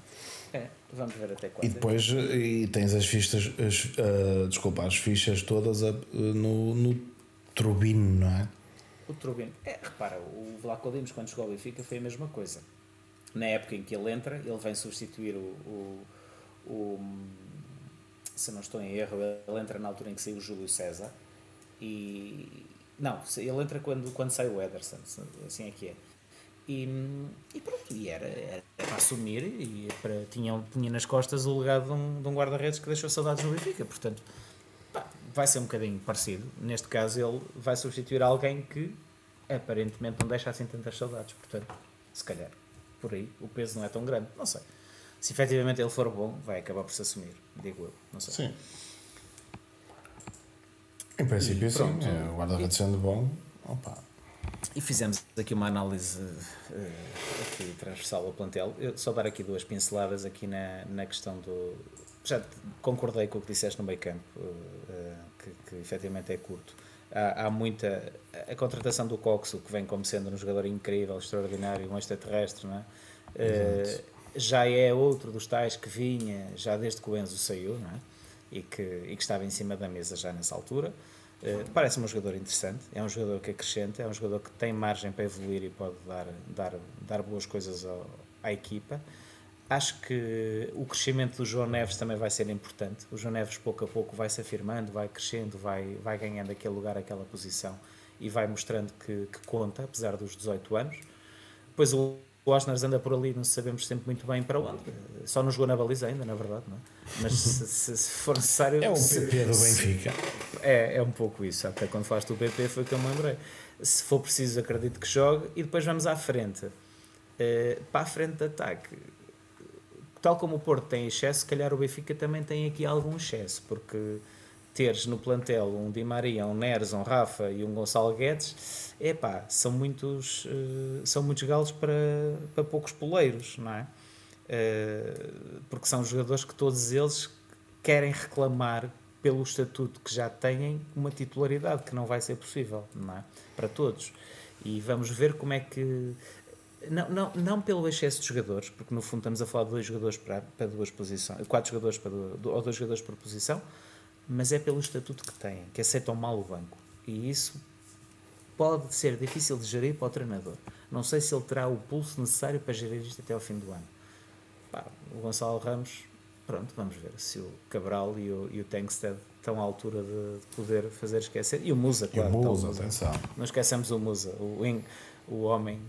É, vamos ver até quando. E depois e tens as fichas, as, uh, desculpa, as fichas todas a, no, no Turbino, não é? O Turbino. É, repara, o Vlaco Dimos quando chegou ao Benfica foi a mesma coisa. Na época em que ele entra, ele vem substituir o, o, o se não estou em erro, ele entra na altura em que saiu o Júlio César e não, ele entra quando, quando sai o Ederson, assim é que é. E, e pronto, e era, era para assumir e para, tinha, tinha nas costas o legado de um, um guarda-redes que deixou saudades no Benfica, portanto pá, vai ser um bocadinho parecido. Neste caso, ele vai substituir alguém que aparentemente não deixa assim tantas saudades, portanto, se calhar por aí o peso não é tão grande, não sei se efetivamente ele for bom, vai acabar por se assumir, digo eu. Não sei. Sim. Em princípio, e, sim. É, o guarda-redes sendo bom, opa. E fizemos aqui uma análise uh, aqui transversal ao plantel. Eu só dar aqui duas pinceladas aqui na, na questão do. Já concordei com o que disseste no meio campo, uh, que, que efetivamente é curto. Há, há, muita. A contratação do Coxo, que vem como sendo um jogador incrível, extraordinário, um extraterrestre, não é? Uh, já é outro dos tais que vinha já desde que o Enzo saiu não é? e, que, e que estava em cima da mesa já nessa altura. Uh, Parece-me um jogador interessante, é um jogador que acrescenta, é um jogador que tem margem para evoluir e pode dar, dar, dar boas coisas ao, à equipa. Acho que o crescimento do João Neves também vai ser importante. O João Neves, pouco a pouco, vai se afirmando, vai crescendo, vai, vai ganhando aquele lugar, aquela posição e vai mostrando que, que conta, apesar dos 18 anos. Depois o o Osners anda por ali, não sabemos sempre muito bem para onde. Só não jogou na baliza ainda, na verdade, não é? Mas se, se, se for necessário. É um PP do Benfica. É, é um pouco isso. Até quando falaste do PP foi que eu me lembrei. Se for preciso, acredito que jogue e depois vamos à frente. Uh, para a frente de ataque. Tal como o Porto tem excesso, se calhar o Benfica também tem aqui algum excesso, porque teres no plantel um Di Maria, um Neres, um Rafa e um Gonçalo Guedes, epá, são muitos, uh, são muitos galos para, para poucos poleiros, não é? Uh, porque são jogadores que todos eles querem reclamar pelo estatuto que já têm uma titularidade que não vai ser possível, não é? Para todos. E vamos ver como é que não, não, não pelo excesso de jogadores, porque no fundo estamos a falar de dois jogadores para, para duas posições, quatro jogadores para ou dois jogadores por posição, mas é pelo estatuto que têm, que aceitam mal o banco. E isso pode ser difícil de gerir para o treinador. Não sei se ele terá o pulso necessário para gerir isto até ao fim do ano. Pá, o Gonçalo Ramos, pronto, vamos ver se o Cabral e o, e o Tankstead estão à altura de, de poder fazer esquecer. E o Musa, claro. E o Musa, então, atenção. Não esqueçamos o Musa, o, o homem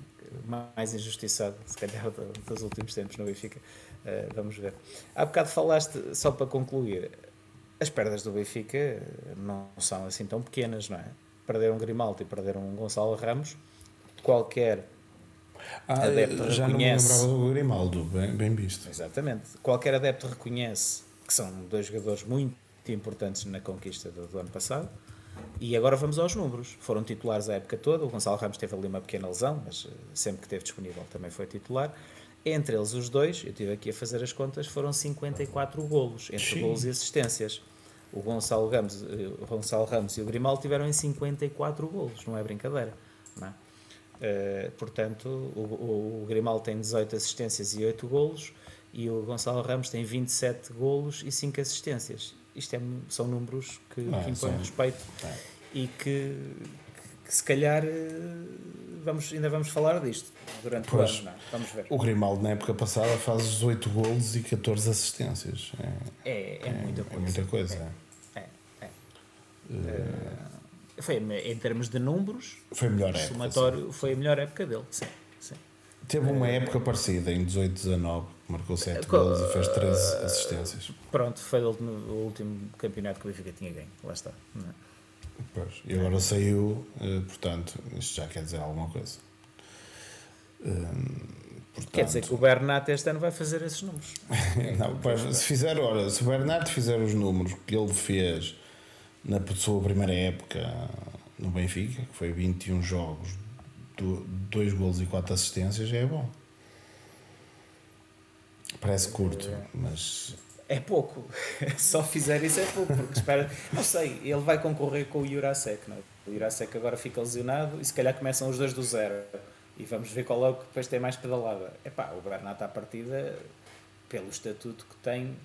mais injustiçado, se calhar, dos últimos tempos no Benfica. Uh, vamos ver. Há bocado falaste, só para concluir, as perdas do Benfica não são assim tão pequenas, não é? Perder um Grimaldo e perder um Gonçalo Ramos, qualquer ah, adepto já reconhece. Já não me lembrava do Grimaldo, bem, bem visto. Exatamente. Qualquer adepto reconhece que são dois jogadores muito importantes na conquista do, do ano passado. E agora vamos aos números. Foram titulares a época toda. O Gonçalo Ramos teve ali uma pequena lesão, mas eh, sempre que esteve disponível também foi titular. Entre eles os dois, eu estive aqui a fazer as contas, foram 54 golos, entre Sim. golos e assistências. O Gonçalo Ramos, eh, o Gonçalo Ramos e o Grimaldo tiveram em 54 golos, não é brincadeira. Não é? Uh, portanto, o, o, Grimaldo tem 18 assistências e 8 golos e o Gonçalo Ramos tem 27 golos e 5 assistências. Isto é, são números que, ah, que impõem respeito é. e que se calhar eh, vamos, ainda vamos falar disto durante pois, o ano. Não? É? Vamos ver. O Grimaldo, na época passada, faz 18 golos e 14 assistências. É, é, é muita coisa. É muita coisa. É, é. Uh, foi, em termos de números, foi a melhor época. Foi a melhor época dele, sim. sim. Teve uma época parecida, em 18-19, marcou 7 gols e fez 13 assistências. Pronto, foi o último, o último campeonato que o Benfica tinha ganho. Lá está. Não é? Pois, e agora saiu, eh, portanto, isto já quer dizer alguma coisa. portanto, quer dizer que o Bernat este ano vai fazer esses números. não, pois, se fizer, olha, se o Bernat fizer os números que ele fez na sua primeira época no Benfica, que foi 21 jogos, 2 gols e 4 assistências, já é bom. Parece curto, é. mas é pouco. Só fizer isso é pouco, porque espera. Não sei, ele vai concorrer com o Jurasek, não é? O Jurasek agora fica lesionado e se calhar começam os dois do zero. E vamos ver qual é o que depois tem mais pedalada. Epá, o Bernat à partida, pelo estatuto que tem,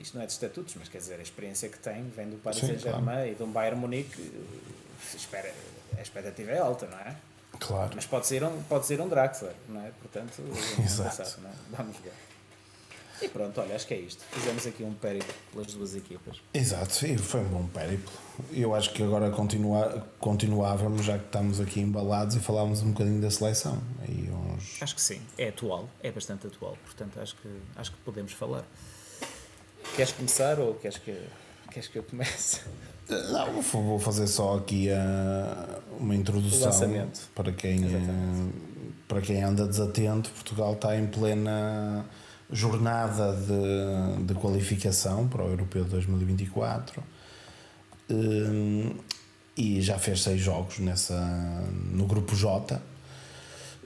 isto não é de estatutos, mas quer dizer, a experiência que tem, vem do Paris Saint-Germain claro. e do Bayern Munique, espera, a expectativa é alta, não é? Claro. Mas pode ser um, pode ser um Draxler, não é? Portanto, Exato. Não é? vamos ver. E pronto, olha, acho que é isto. Fizemos aqui um périplo pelas duas equipas. Exato, e foi um bom périplo. Eu acho que agora continua, continuávamos, já que estamos aqui embalados, e falávamos um bocadinho da seleção. Aí uns... Acho que sim, é atual, é bastante atual, portanto acho que, acho que podemos falar. Queres começar ou queres que, queres que eu comece? Não, vou fazer só aqui a, uma introdução para quem, para quem anda desatento. Portugal está em plena jornada de, de qualificação para o Europeu de 2024 um, e já fez seis jogos nessa, no grupo J.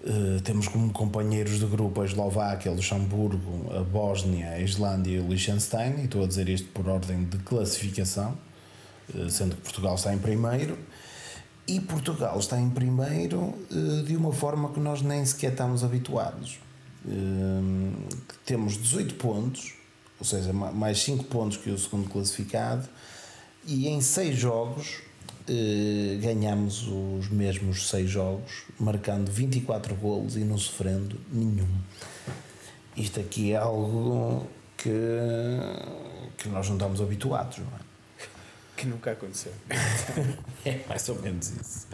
Uh, temos como companheiros de grupo a Eslováquia, Luxemburgo, a Bósnia, a Islândia e o Liechtenstein, e estou a dizer isto por ordem de classificação, uh, sendo que Portugal está em primeiro. E Portugal está em primeiro uh, de uma forma que nós nem sequer estamos habituados Hum, temos 18 pontos, ou seja, mais 5 pontos que o segundo classificado, e em 6 jogos eh, ganhamos os mesmos 6 jogos, marcando 24 golos e não sofrendo nenhum. Isto aqui é algo que, que nós não estamos habituados, não é? Que nunca aconteceu. é mais ou menos isso.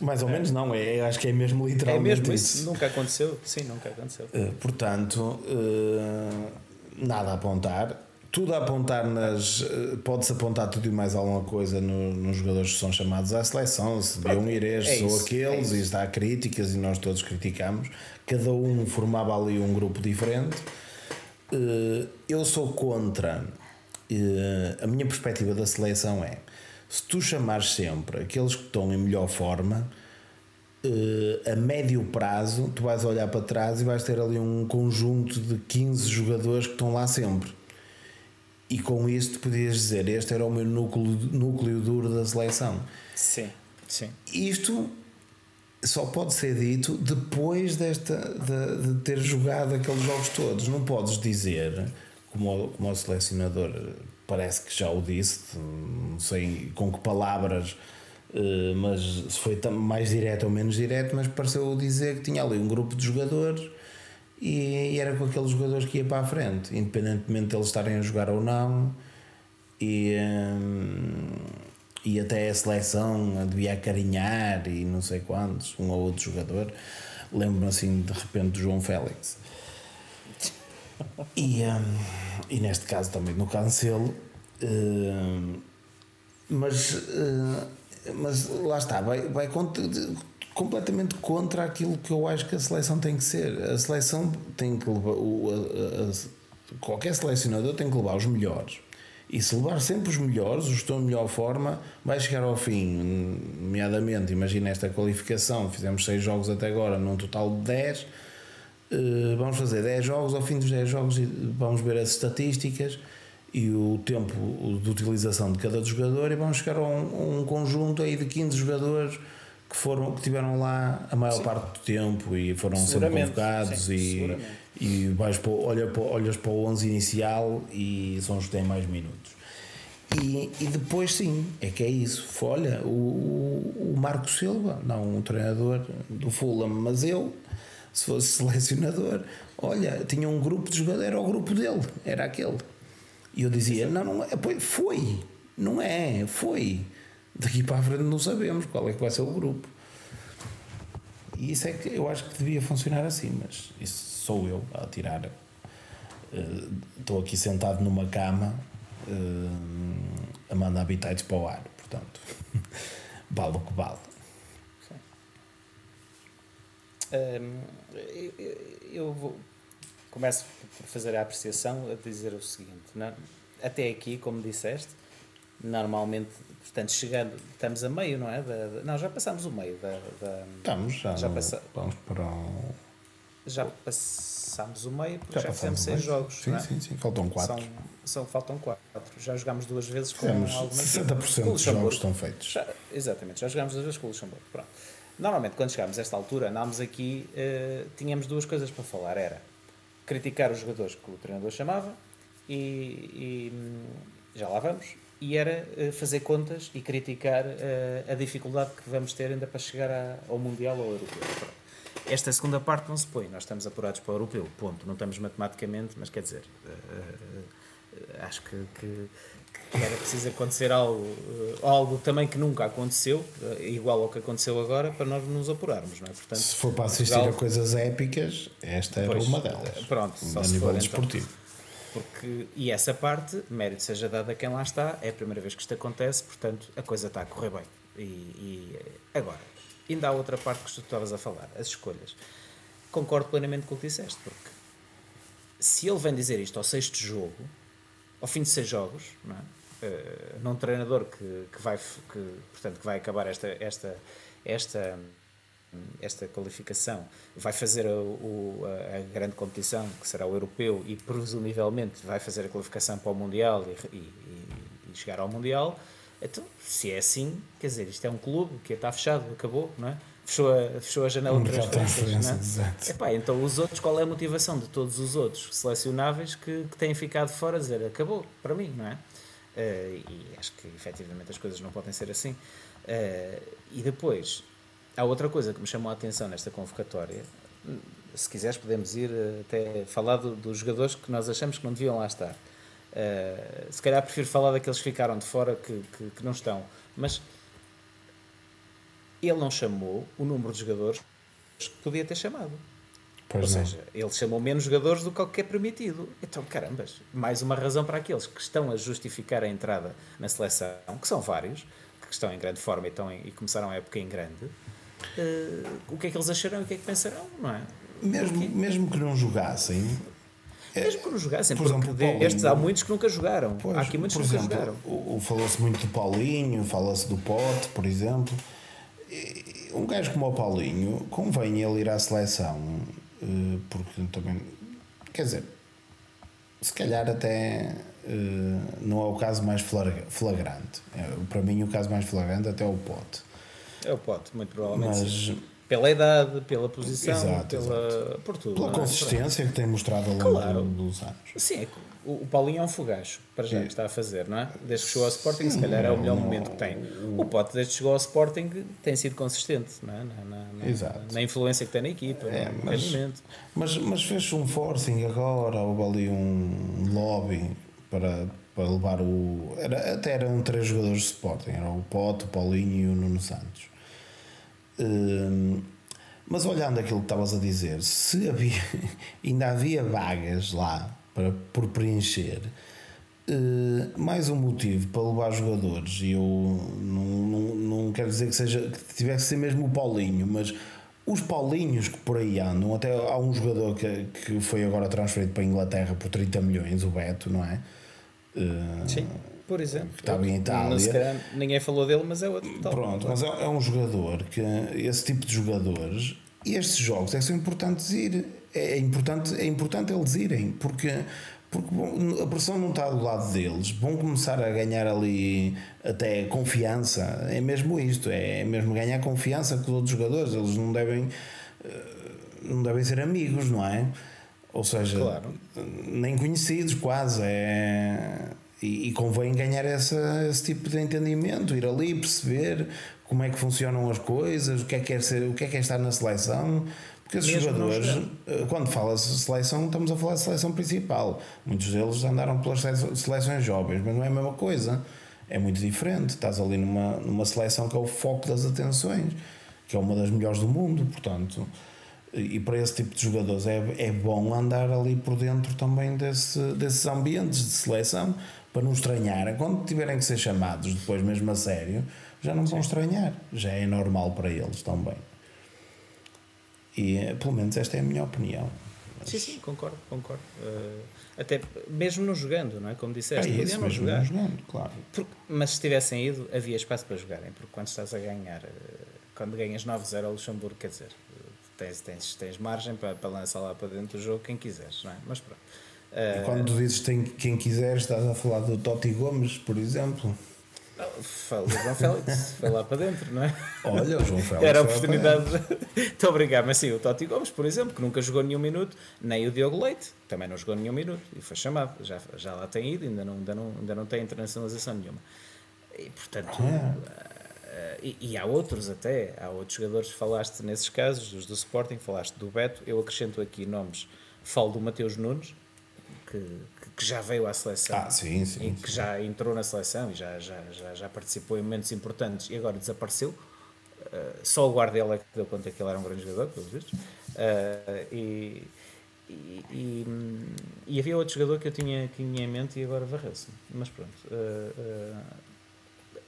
Mais ou é. menos não, é, acho que é mesmo literalmente é mesmo isso. isso. Nunca aconteceu, sim, nunca aconteceu. Uh, portanto, uh, nada a apontar. Tudo a apontar nas. Uh, Pode-se apontar tudo e mais alguma coisa no, nos jogadores que são chamados à seleção, se deviam ir estes é ou aqueles, é e há críticas e nós todos criticamos. Cada um formava ali um grupo diferente. eu sou contra. a minha perspectiva da seleção é se tu chamares sempre aqueles que estão em melhor forma, uh, a médio prazo, tu vais olhar para trás e vais ter ali um conjunto de 15 jogadores que estão lá sempre. E com isto podias dizer: este era o meu núcleo, núcleo duro da seleção. Sim, sim. Isto só pode ser dito depois desta, de, de ter jogado aqueles jogos todos. Não podes dizer, como, como o selecionador parece que já o disse, não sei com que palavras, eh, mas se foi mais direto ou menos direto, mas pareceu dizer que tinha ali um grupo de jogadores e, era com aqueles jogadores que ia para a frente, independentemente de eles estarem a jogar ou não. E, eh, e até a seleção devia acarinhar e não sei quantos, um ou outro jogador. Lembro-me assim de repente do João Félix. E, um, e neste caso também no Cancelo. Uh, mas, uh, mas lá está, vai, vai completamente contra aquilo que eu acho que a seleção tem que ser. A seleção tem que levar. O, a, a, qualquer selecionador tem que levar os melhores. E se levar sempre os melhores, os estão em melhor forma, vai chegar ao fim. Nomeadamente, imagina esta qualificação, fizemos 6 jogos até agora, num total de 10 eh, vamos fazer 10 jogos, ao fim dos 10 jogos vamos ver as estatísticas e o tempo de utilização de cada jogador e vamos chegar a um, um conjunto aí de 15 jogadores que foram que tiveram lá a maior sim. parte do tempo e foram sempre convocados sim, e, e vais para, olha para, olhas para o 11 inicial e são os que têm mais minutos E, e depois sim, é que é isso. Olha, o, o Marco Silva, não um treinador do Fulham, mas eu, se fosse selecionador, olha, tinha um grupo de jogadores, era o grupo dele, era aquele. E eu dizia, não, não é, foi, não é, foi. Daqui para a frente não sabemos qual é que vai ser o grupo. E isso é que eu acho que devia funcionar assim, mas isso sou eu a tirar. Uh, estou aqui sentado numa cama uh, a mandar habitats para o ar, portanto, vale o que vale. Um, eu, eu vou, começo por fazer a apreciação a dizer o seguinte: não, até aqui, como disseste, normalmente, portanto, chegando, estamos a meio, não é? Da, da, não, já passamos o meio da. da estamos, já, já passa, vamos para o. Já passámos o meio porque já, já fizemos seis jogos. Sim, é? sim, sim, faltam quatro. São, são, faltam quatro. Já jogámos duas vezes com Temos algumas 60% dos jogos estão feitos. Já, exatamente, já jogámos duas vezes com o Luxemburgo. Pronto. Normalmente, quando chegámos a esta altura, andámos aqui, uh, tínhamos duas coisas para falar. Era criticar os jogadores que o treinador chamava e, e hum, já lá vamos. E era uh, fazer contas e criticar uh, a dificuldade que vamos ter ainda para chegar a, ao Mundial ou ao Europeu. Esta segunda parte não se põe, nós estamos apurados para o europeu, ponto. Não estamos matematicamente, mas quer dizer, acho que, que, era preciso acontecer algo, uh, algo também que nunca aconteceu, uh, igual ao que aconteceu agora, para nós nos apurarmos, não é? Portanto, se for para assistir Portugal, a coisas épicas, esta era pois, uma delas. Pronto, só a nível for, desportivo. Então, porque, e essa parte, mérito seja dado a quem lá está, é a primeira vez que isto acontece, portanto a coisa está a correr bem. E, e agora, ainda há outra parte que tu estavas a falar, as escolhas. Concordo plenamente com o que disseste, porque se ele vem dizer isto ao sexto jogo, ao fim de seis jogos, não é? Uh, num treinador que, que, vai, que, portanto, que vai acabar esta, esta, esta, esta qualificação, vai fazer a, o, a, grande competição, que será o europeu, e presumivelmente vai fazer a qualificação para o Mundial e, e, e chegar ao Mundial então, se é assim, quer dizer, isto é um clube que está fechado, acabou, não é? Fechou a, fechou a janela de transferências. É? Epá, então, os outros, qual é a motivação de todos os outros selecionáveis que, que têm ficado fora a dizer acabou, para mim, não é? Uh, e acho que efetivamente as coisas não podem ser assim. Uh, e depois, há outra coisa que me chamou a atenção nesta convocatória. Se quiseres, podemos ir até falar do, dos jogadores que nós achamos que não deviam lá estar. Uh, se calhar prefiro falar daqueles que ficaram de fora que, que, que, não estão. Mas ele não chamou o número de jogadores que podia ter chamado. Pois Ou não. seja, ele chamou menos jogadores do que o que é permitido. Então, carambas, mais uma razão para aqueles que estão a justificar a entrada na seleção, que são vários, que estão em grande forma e, estão em, e começaram a época em grande. Uh, o que é que eles acharão e o que é que pensarão, não é? Mesmo, mesmo que não jogassem, mesmo que não jogassem, por porque exemplo, estes há muitos que nunca jogaram. Pois, há aqui muitos que nunca exemplo, jogaram. O, falou-se muito do Paulinho, fala-se do Pote, por exemplo. Um gajo como o Paulinho, convém ele ir à seleção, eh, porque também. Quer dizer, se calhar até eh, não é o caso mais flagrante. É, para mim, o caso mais flagrante até é o Pote. É o Pote, muito provavelmente. Mas, pela idade, pela posição, exato, pela, exato. por tudo. Pela é? consistência que tem mostrado ao longo claro. dos anos. Sim, é o, Paulinho é um fogacho, para já, que está a fazer, não é? Desde que chegou ao Sporting, se calhar é o melhor momento que tem. O Pote, desde que chegou ao Sporting, tem sido consistente, não é? Na, na, na, Exato. na influência que tem na equipa, é, no mas, rendimento. Mas, mas fez um forcing agora, houve ali um lobby para, para levar o. Era, até eram três jogadores de Sporting: era o Pote, o Paulinho e o Nuno Santos. Mas olhando aquilo que estavas a dizer, se havia, ainda havia vagas lá para, por preencher, uh, mais um motivo para levar jogadores, e eu não, não, não quero dizer que, seja, que tivesse que ser mesmo o Paulinho, mas os Paulinhos que por aí andam, até há um jogador que, que foi agora transferido para a Inglaterra por 30 milhões, o Beto, não é? Uh, Sim por exemplo. Que estava em Itália. Ninguém falou dele, mas é outro. Pronto, mas é, é, um jogador que, esse tipo de jogadores, estes jogos é que são importantes ir. É, é importante, é importante eles irem, porque, porque bom, a pressão não está do lado deles. Vão começar a ganhar ali até confiança. É mesmo isto, é mesmo ganhar confiança com os outros jogadores. Eles não devem, eh, não devem ser amigos, não é? Ou seja, claro. nem conhecidos, quase. É E, e convém ganhar essa, esse tipo de entendimento, ir ali perceber como é que funcionam as coisas, o que é que é, ser, o que é, que é estar na seleção. Porque esses Mesmo jogadores, eh, quando fala-se de seleção, estamos a falar de seleção principal. Muitos deles andaram pelas sele- seleções jovens, mas não é a mesma coisa. É muito diferente. Estás ali numa, numa seleção que é o foco das atenções, que é uma das melhores do mundo, portanto. E para esse tipo de jogadores é, é bom andar ali por dentro também desse, desses ambientes de seleção para não estranharem. Quando tiverem que ser chamados depois, mesmo a sério, já não vão estranhar. Já é normal para eles também. E eh, pelo menos esta é a minha opinião. Sim, sim, concordo, concordo. Eh, até mesmo não jogando, não é? Como É disseste, isso, podiam não mesmo jogar. não jogando, claro. Porque- mas se tivessem ido, havia espaço para jogarem, porque quando estás a ganhar, eh, quando ganhas 9-0 ao Luxemburgo, quer dizer, tens, tens, tens margem para, para lançar lá para dentro do jogo quem quiseres, não é? Mas pronto. E quando tu dizes tem, quem quiser, estás a falar do Totti Gomes, por exemplo. o João Félix, foi lá para dentro, não é? Olha, o João Félix. Era a oportunidade. Estou a brincar, mas sim, o Totti Gomes, por exemplo, que nunca jogou nenhum minuto, nem o Diogo Leite, também não jogou nenhum minuto e foi chamado. Já, já lá tem ido, ainda não, ainda, não, ainda não tem internacionalização nenhuma. E portanto. eh, e, e há outros até, há outros jogadores que falaste nesses casos, os do Sporting, falaste do Beto, eu acrescento aqui nomes, falo do Mateus Nunes, que, que- já veio à seleção Ah, sim, sim. e que já entrou na seleção e já, já, já, já participou em momentos importantes e agora desapareceu. Uh, só o Guardiola é que deu conta que ele era um grande jogador, pelos vistos. Uh, e, e, e, hum, e havia outro jogador que eu tinha, que tinha em mente e agora varreu-se. Mas pronto. uh,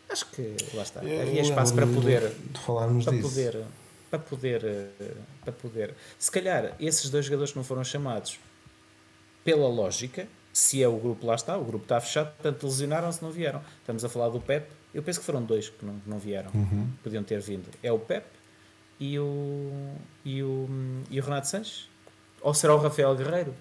acho que lá está. Eu Havia espaço para poder de, falarmos para disso. poder, para poder, para poder. Se calhar esses dois jogadores que não foram chamados, pela lógica, se é o grupo lá está, o grupo está fechado, portanto lesionaram-se, não vieram. Estamos a falar do Pep. Eu penso que foram dois que não, não vieram, Uhum. podiam ter vindo. É o Pep e o e o, e o Renato Sanches. Ou será o Rafael Guerreiro?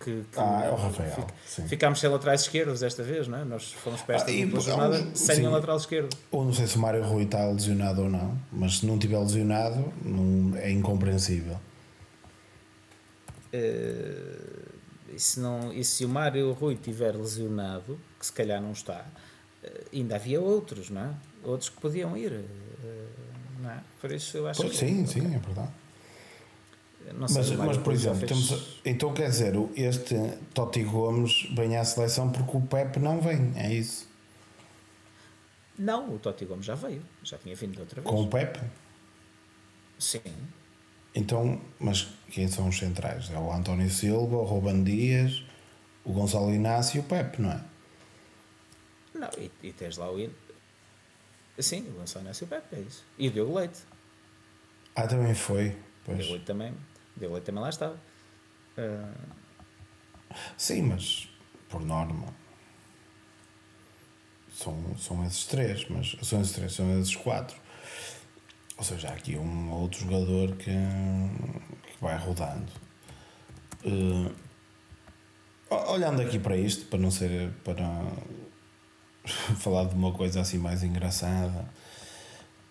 Que, que Ah, é o Rafael, fica- sim. Ficámos sem laterais esquerdos desta vez, não é? Nós fomos para esta Ah, e jornada sem sim. nenhum lateral esquerdo. Ou não sei se o Mário Rui está lesionado ou não, mas se não estiver lesionado, não, é incompreensível. Eh, e, se não, e se o Mário Rui tiver lesionado, que se calhar não está, eh, ainda havia outros, não é? Outros que podiam ir. eh, não é? Por isso eu acho Pois, que. sim, sim, é verdade. Mas, mas por exemplo, fez- temos então quer dizer, este Totti Gomes vem à seleção porque o Pepe não vem, é isso? Não, o Totti Gomes já veio, já tinha vindo outra vez. Com o Pepe? Sim. Então, mas quem são os centrais? É o António Silva, o Ruben Dias, o Gonçalo Inácio e o Pepe, não é? Não, e, e tens lá o. Sim, o Gonçalo Inácio Pepe, é isso. E o Diogo Leite. Ah, também foi. O Pois. Diogo Leite também, o Diogo Leite também lá estava. Ah, Sim, mas por norma são, são esses três, mas são esses três, são esses quatro. Ou seja, há aqui um outro jogador que, que vai rodando. O- olhando aqui para isto, para não ser para falar de uma coisa assim mais engraçada,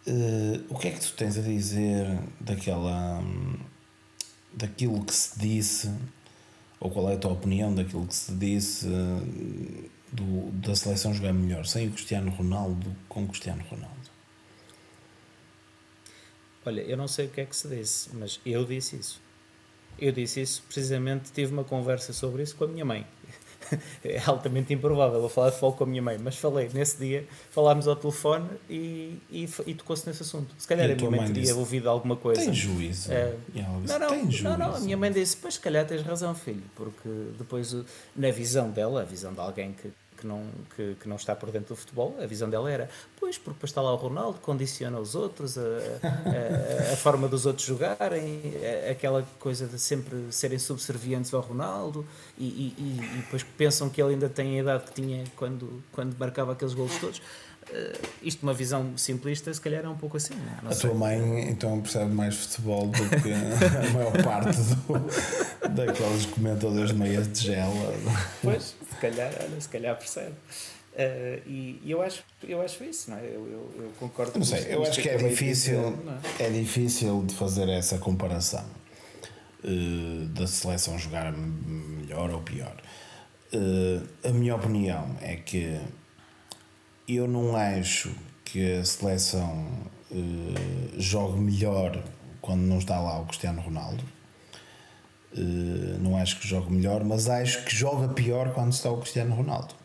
eh, o que é que tu tens a dizer daquela daquilo que se disse ou qual é a tua opinião daquilo que se disse eh, do, da seleção jogar melhor sem o Cristiano Ronaldo com o Cristiano Ronaldo? Olha, eu não sei o que é que se disse, mas eu disse isso. Eu disse isso, precisamente tive uma conversa sobre isso com a minha mãe. É altamente improvável eu falar de futebol com a minha mãe, mas falei nesse dia, falámos ao telefone e, e, e tocou-se nesse assunto. Se calhar a a minha mãe teria ouvido alguma coisa. Tem juízo. É. Não, não, tem não, juízo. não, a minha mãe disse, pois se calhar tens razão, filho, porque depois, na visão dela, a visão de alguém que, que, não, que, que não está por dentro do futebol, a visão dela era, pois, porque está lá o Ronaldo, condiciona os outros, a, a, a forma dos outros jogarem, a- aquela coisa de sempre serem subservientes ao Ronaldo e, e, e- e depois pensam que ele ainda tem a idade que tinha quando, quando marcava aqueles golos todos. Eh, isto, uma visão simplista, se calhar é um pouco assim. não é? Não A sei. tua mãe então percebe mais futebol do que a maior parte do, daqueles comentadores de meia tigela. Pois, se calhar, olha, se calhar percebe. Eh, e e eu acho, eu acho isso, não é? Eu, eu, eu concordo Não sei, eu acho que é acabei de difícil, é? é difícil de fazer essa comparação eh, da seleção jogar melhor ou pior. Uh, a minha opinião é que eu não acho que a seleção uh, jogue melhor quando não está lá o Cristiano Ronaldo. Uh, não acho que jogue melhor, mas acho que joga pior quando está o Cristiano Ronaldo.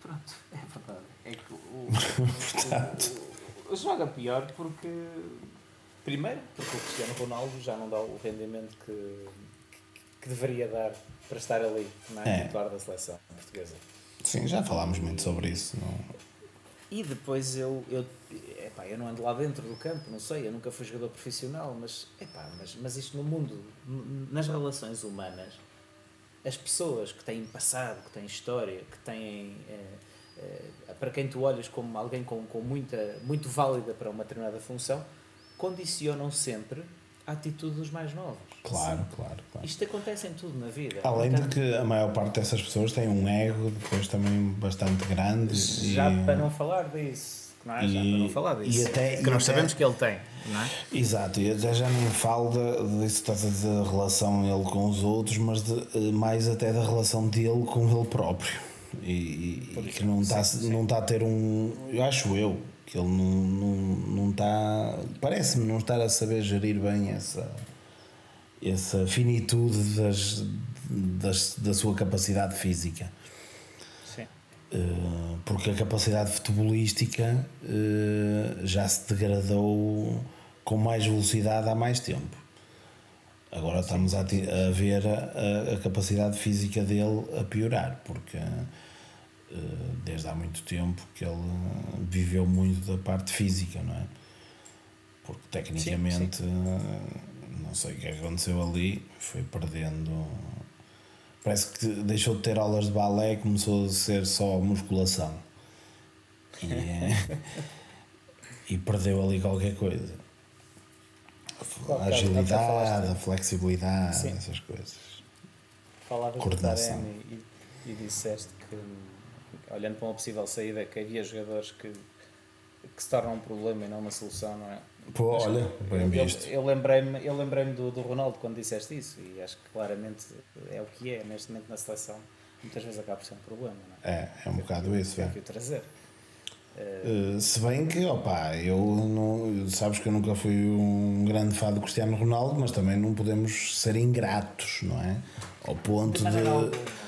Pronto, é verdade. É que o, Portanto. O, o, joga pior porque. Primeiro, porque o Cristiano Ronaldo já não dá o rendimento que, que, que deveria dar para estar ali, não é? é. Titular da seleção portuguesa. Sim, já falámos muito sobre isso. Não... E depois eu, eu, epá, eu não ando lá dentro do campo, não sei, eu nunca fui jogador profissional, mas, epá, mas, mas isto no mundo, nas relações humanas, as pessoas que têm passado, que têm história, que têm. É, é, para quem tu olhas como alguém com, com muita, muito válida para uma determinada função, condicionam sempre a atitude dos mais novos. Claro, claro, claro. Isto acontece em tudo na vida. Além Portanto, de que a maior parte dessas pessoas tem um ego depois também bastante grande. Já e... para não falar disso. Não é? E, já para não falar disso. E até, que nós até, sabemos que ele tem, não é? Exato, e até já nem falo disso estás a dizer, da relação ele com os outros, mas de, eh, mais até da relação dele com ele próprio. E, e que não está, não está a ter um. Eu acho eu, ele não, não, não está. Parece-me não estar a saber gerir bem essa, essa finitude das, das, da sua capacidade física. Sim. Uh, porque a capacidade futebolística uh, já se degradou com mais velocidade há mais tempo. Agora estamos a, a ver a, a, capacidade física dele a piorar, porque eh, desde há muito tempo que ele viveu muito da parte física, não é? Porque tecnicamente, sim, sim. não sei o que aconteceu ali, foi perdendo. Parece que deixou de ter aulas de balé e começou a ser só musculação. E, é, e perdeu ali qualquer coisa. A agilidade, a flexibilidade, sim. essas coisas. Falavas Coordenação. E, e disseste que olhando para uma possível saída, que havia jogadores que, que se tornam um problema e não uma solução, não é? Pô, olha, bem visto. Eu, eu lembrei-me eu lembrei do, do Ronaldo quando disseste isso e acho que claramente é o que é neste momento na seleção. Muitas vezes acaba por ser um problema, não é? É, é um bocado isso. É. que o trazer. Uh, se bem que, opa, eu não, sabes que eu nunca fui um grande fã do Cristiano Ronaldo, mas também não podemos ser ingratos, não é? Ao ponto de.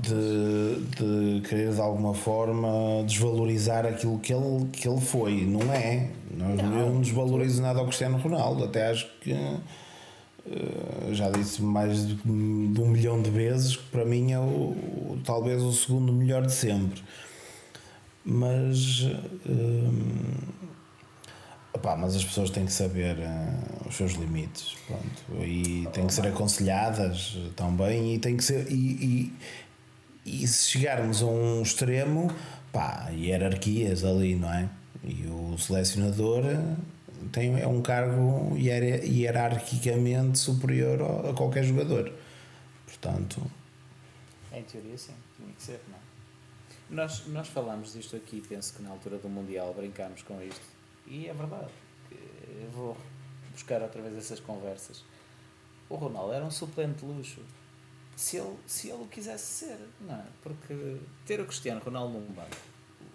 De de, querer de alguma forma desvalorizar aquilo que ele, que ele foi. Não é. Não, não. Eu não desvalorizo nada ao Cristiano Ronaldo. Até acho que uh, já disse mais de, um milhão de vezes que para mim é o, talvez o segundo melhor de sempre. Mas. Opá, mas as pessoas têm que saber uh, os seus limites pronto, e têm que ser aconselhadas também e têm que ser e, e se chegarmos a um extremo, pá, hierarquias ali, não é? E o selecionador tem, é um cargo hierarquicamente superior a qualquer jogador. Portanto. Em teoria, sim, tinha que ser, não é? Nós, nós falámos disto aqui, penso que na altura do Mundial brincámos com isto, e é verdade. Vou buscar outra vez essas conversas. O Ronaldo era um suplente de luxo se ele, se ele o quisesse ser, não é? Porque ter o Cristiano Ronaldo no banco,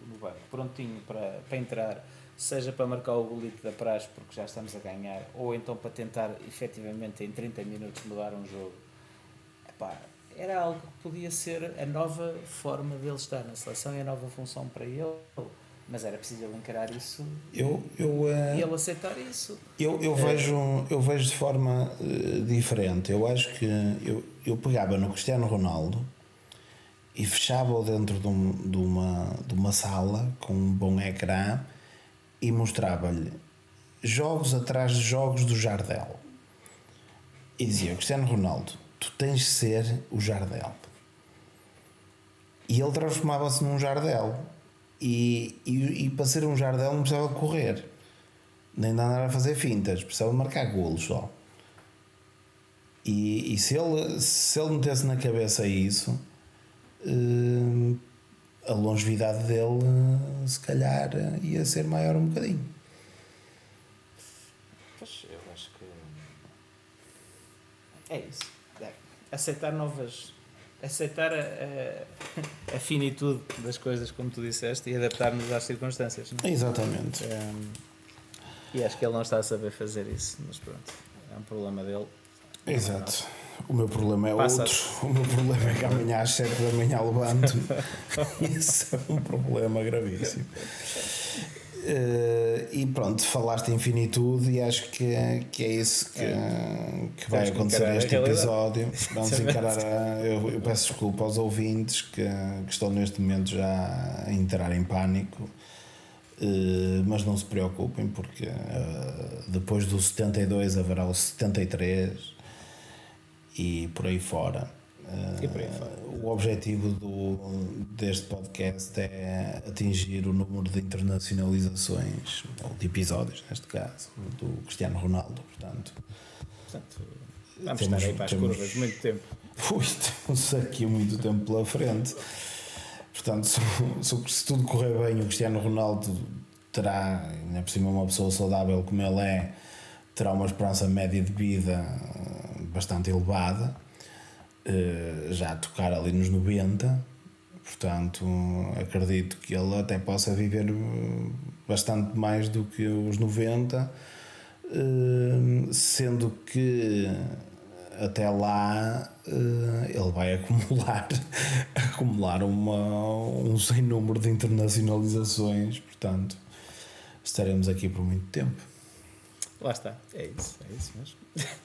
no banco prontinho para, para entrar, seja para marcar o golito da praxe porque já estamos a ganhar, ou então para tentar efetivamente em 30 minutos mudar um jogo, epá, era algo que podia ser a nova forma dele estar na seleção e a nova função para ele. Mas era preciso ele encarar isso eu, eu, uh, e ele aceitar isso. Eu, eu, vejo, eu vejo de forma uh, diferente. Eu acho que eu, eu pegava no Cristiano Ronaldo e fechava-o dentro de, um, de, uma, de uma sala com um bom ecrã e mostrava-lhe jogos atrás de jogos do Jardel. E dizia: Cristiano Ronaldo, tu tens de ser o Jardel. E ele transformava-se num Jardel e, e, e, para ser um Jardel não precisava correr, nem de andar a fazer fintas, precisava marcar golos só. E, e se, ele, se ele metesse na cabeça isso, uh, a longevidade dele, uh, se calhar, ia ser maior um bocadinho. Pois, eu acho que. É isso. É. aceitar novas. aceitar a, a, a, finitude das coisas, como tu disseste, e adaptar-nos às circunstâncias. Não? É? Exatamente. Um, e acho que ele não está a saber fazer isso, mas pronto, é um problema dele. Exato. O meu problema é Passa. outro. O meu problema é que amanhã às 7 da manhã levanto. Isso é um problema gravíssimo. Uh, e pronto, falaste em finitude e acho que, que é isso que, é. que vai acontecer neste episódio. Vamos encarar. A, eu, eu, peço desculpa aos ouvintes que, que, estão neste momento já a entrar em pânico, uh, mas não se preocupem, porque uh, depois do 72 haverá o 73 e por aí fora. E por aí fora. O objetivo do, deste podcast é atingir o número de internacionalizações, ou de episódios, neste caso, do Cristiano Ronaldo. Portanto, portanto vamos temos, estar aí para as temos, curvas muito tempo. Ui, temos aqui muito tempo pela frente. Portanto, se, se, se tudo correr bem, o Cristiano Ronaldo terá, ainda por cima, uma pessoa saudável como ele é, terá uma esperança média de vida bastante elevada eh, já a tocar ali nos 90, portanto acredito que ele até possa viver eh, bastante mais do que os 90, eh, sendo que até lá ele vai acumular, acumular uma, um sem número de internacionalizações, portanto estaremos aqui por muito tempo. Lá está, é isso, é isso mesmo.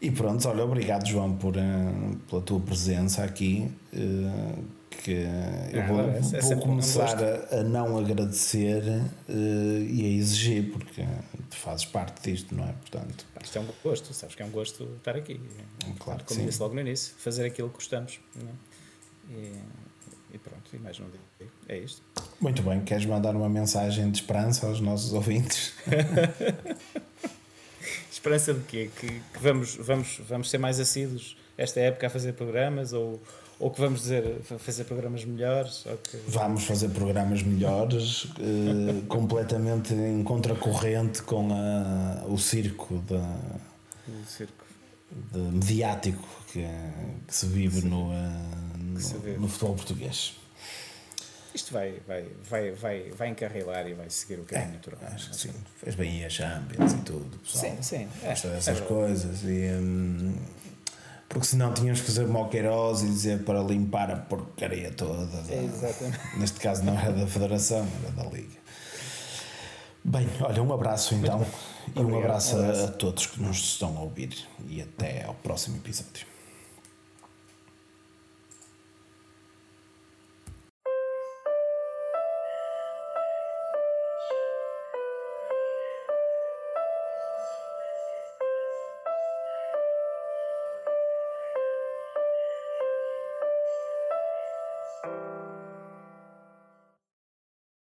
E pronto, olha, obrigado João por, uh, pela tua presença aqui. Uh, que eu vou, é, é vou começar a, a, não agradecer uh, e a exigir, porque tu fazes parte disto, não é? Portanto, isto é um gosto, sabes que é um gosto estar aqui. Claro Como sim. disse logo no início, fazer aquilo que gostamos. É? E, e, pronto, e mais não digo. É isto. Muito bem, queres mandar uma mensagem de esperança aos nossos ouvintes? Esperança de quê? Que, que, vamos, vamos, vamos ser mais assíduos esta época a fazer programas ou, ou que vamos dizer fazer programas melhores? Que... Vamos fazer programas melhores, eh, completamente em contracorrente com a, o circo, da, o circo. De, mediático que, que, se vive no, uh, no, vive. no futebol português isto vai, vai, vai, vai, vai encarrilar e vai seguir o caminho é, natural. Acho que sim. Fez bem a Champions e tudo, pessoal. Sim, sim. Gosta é, dessas é coisas. E, hum, porque senão tínhamos que fazer Queiroz e dizer para limpar a porcaria toda. Da, Exatamente. Neste caso não era da Federação, era da Liga. Bem, olha, um abraço então. E um abraço, um abraço a todos que nos estão a ouvir. E até ao próximo episódio.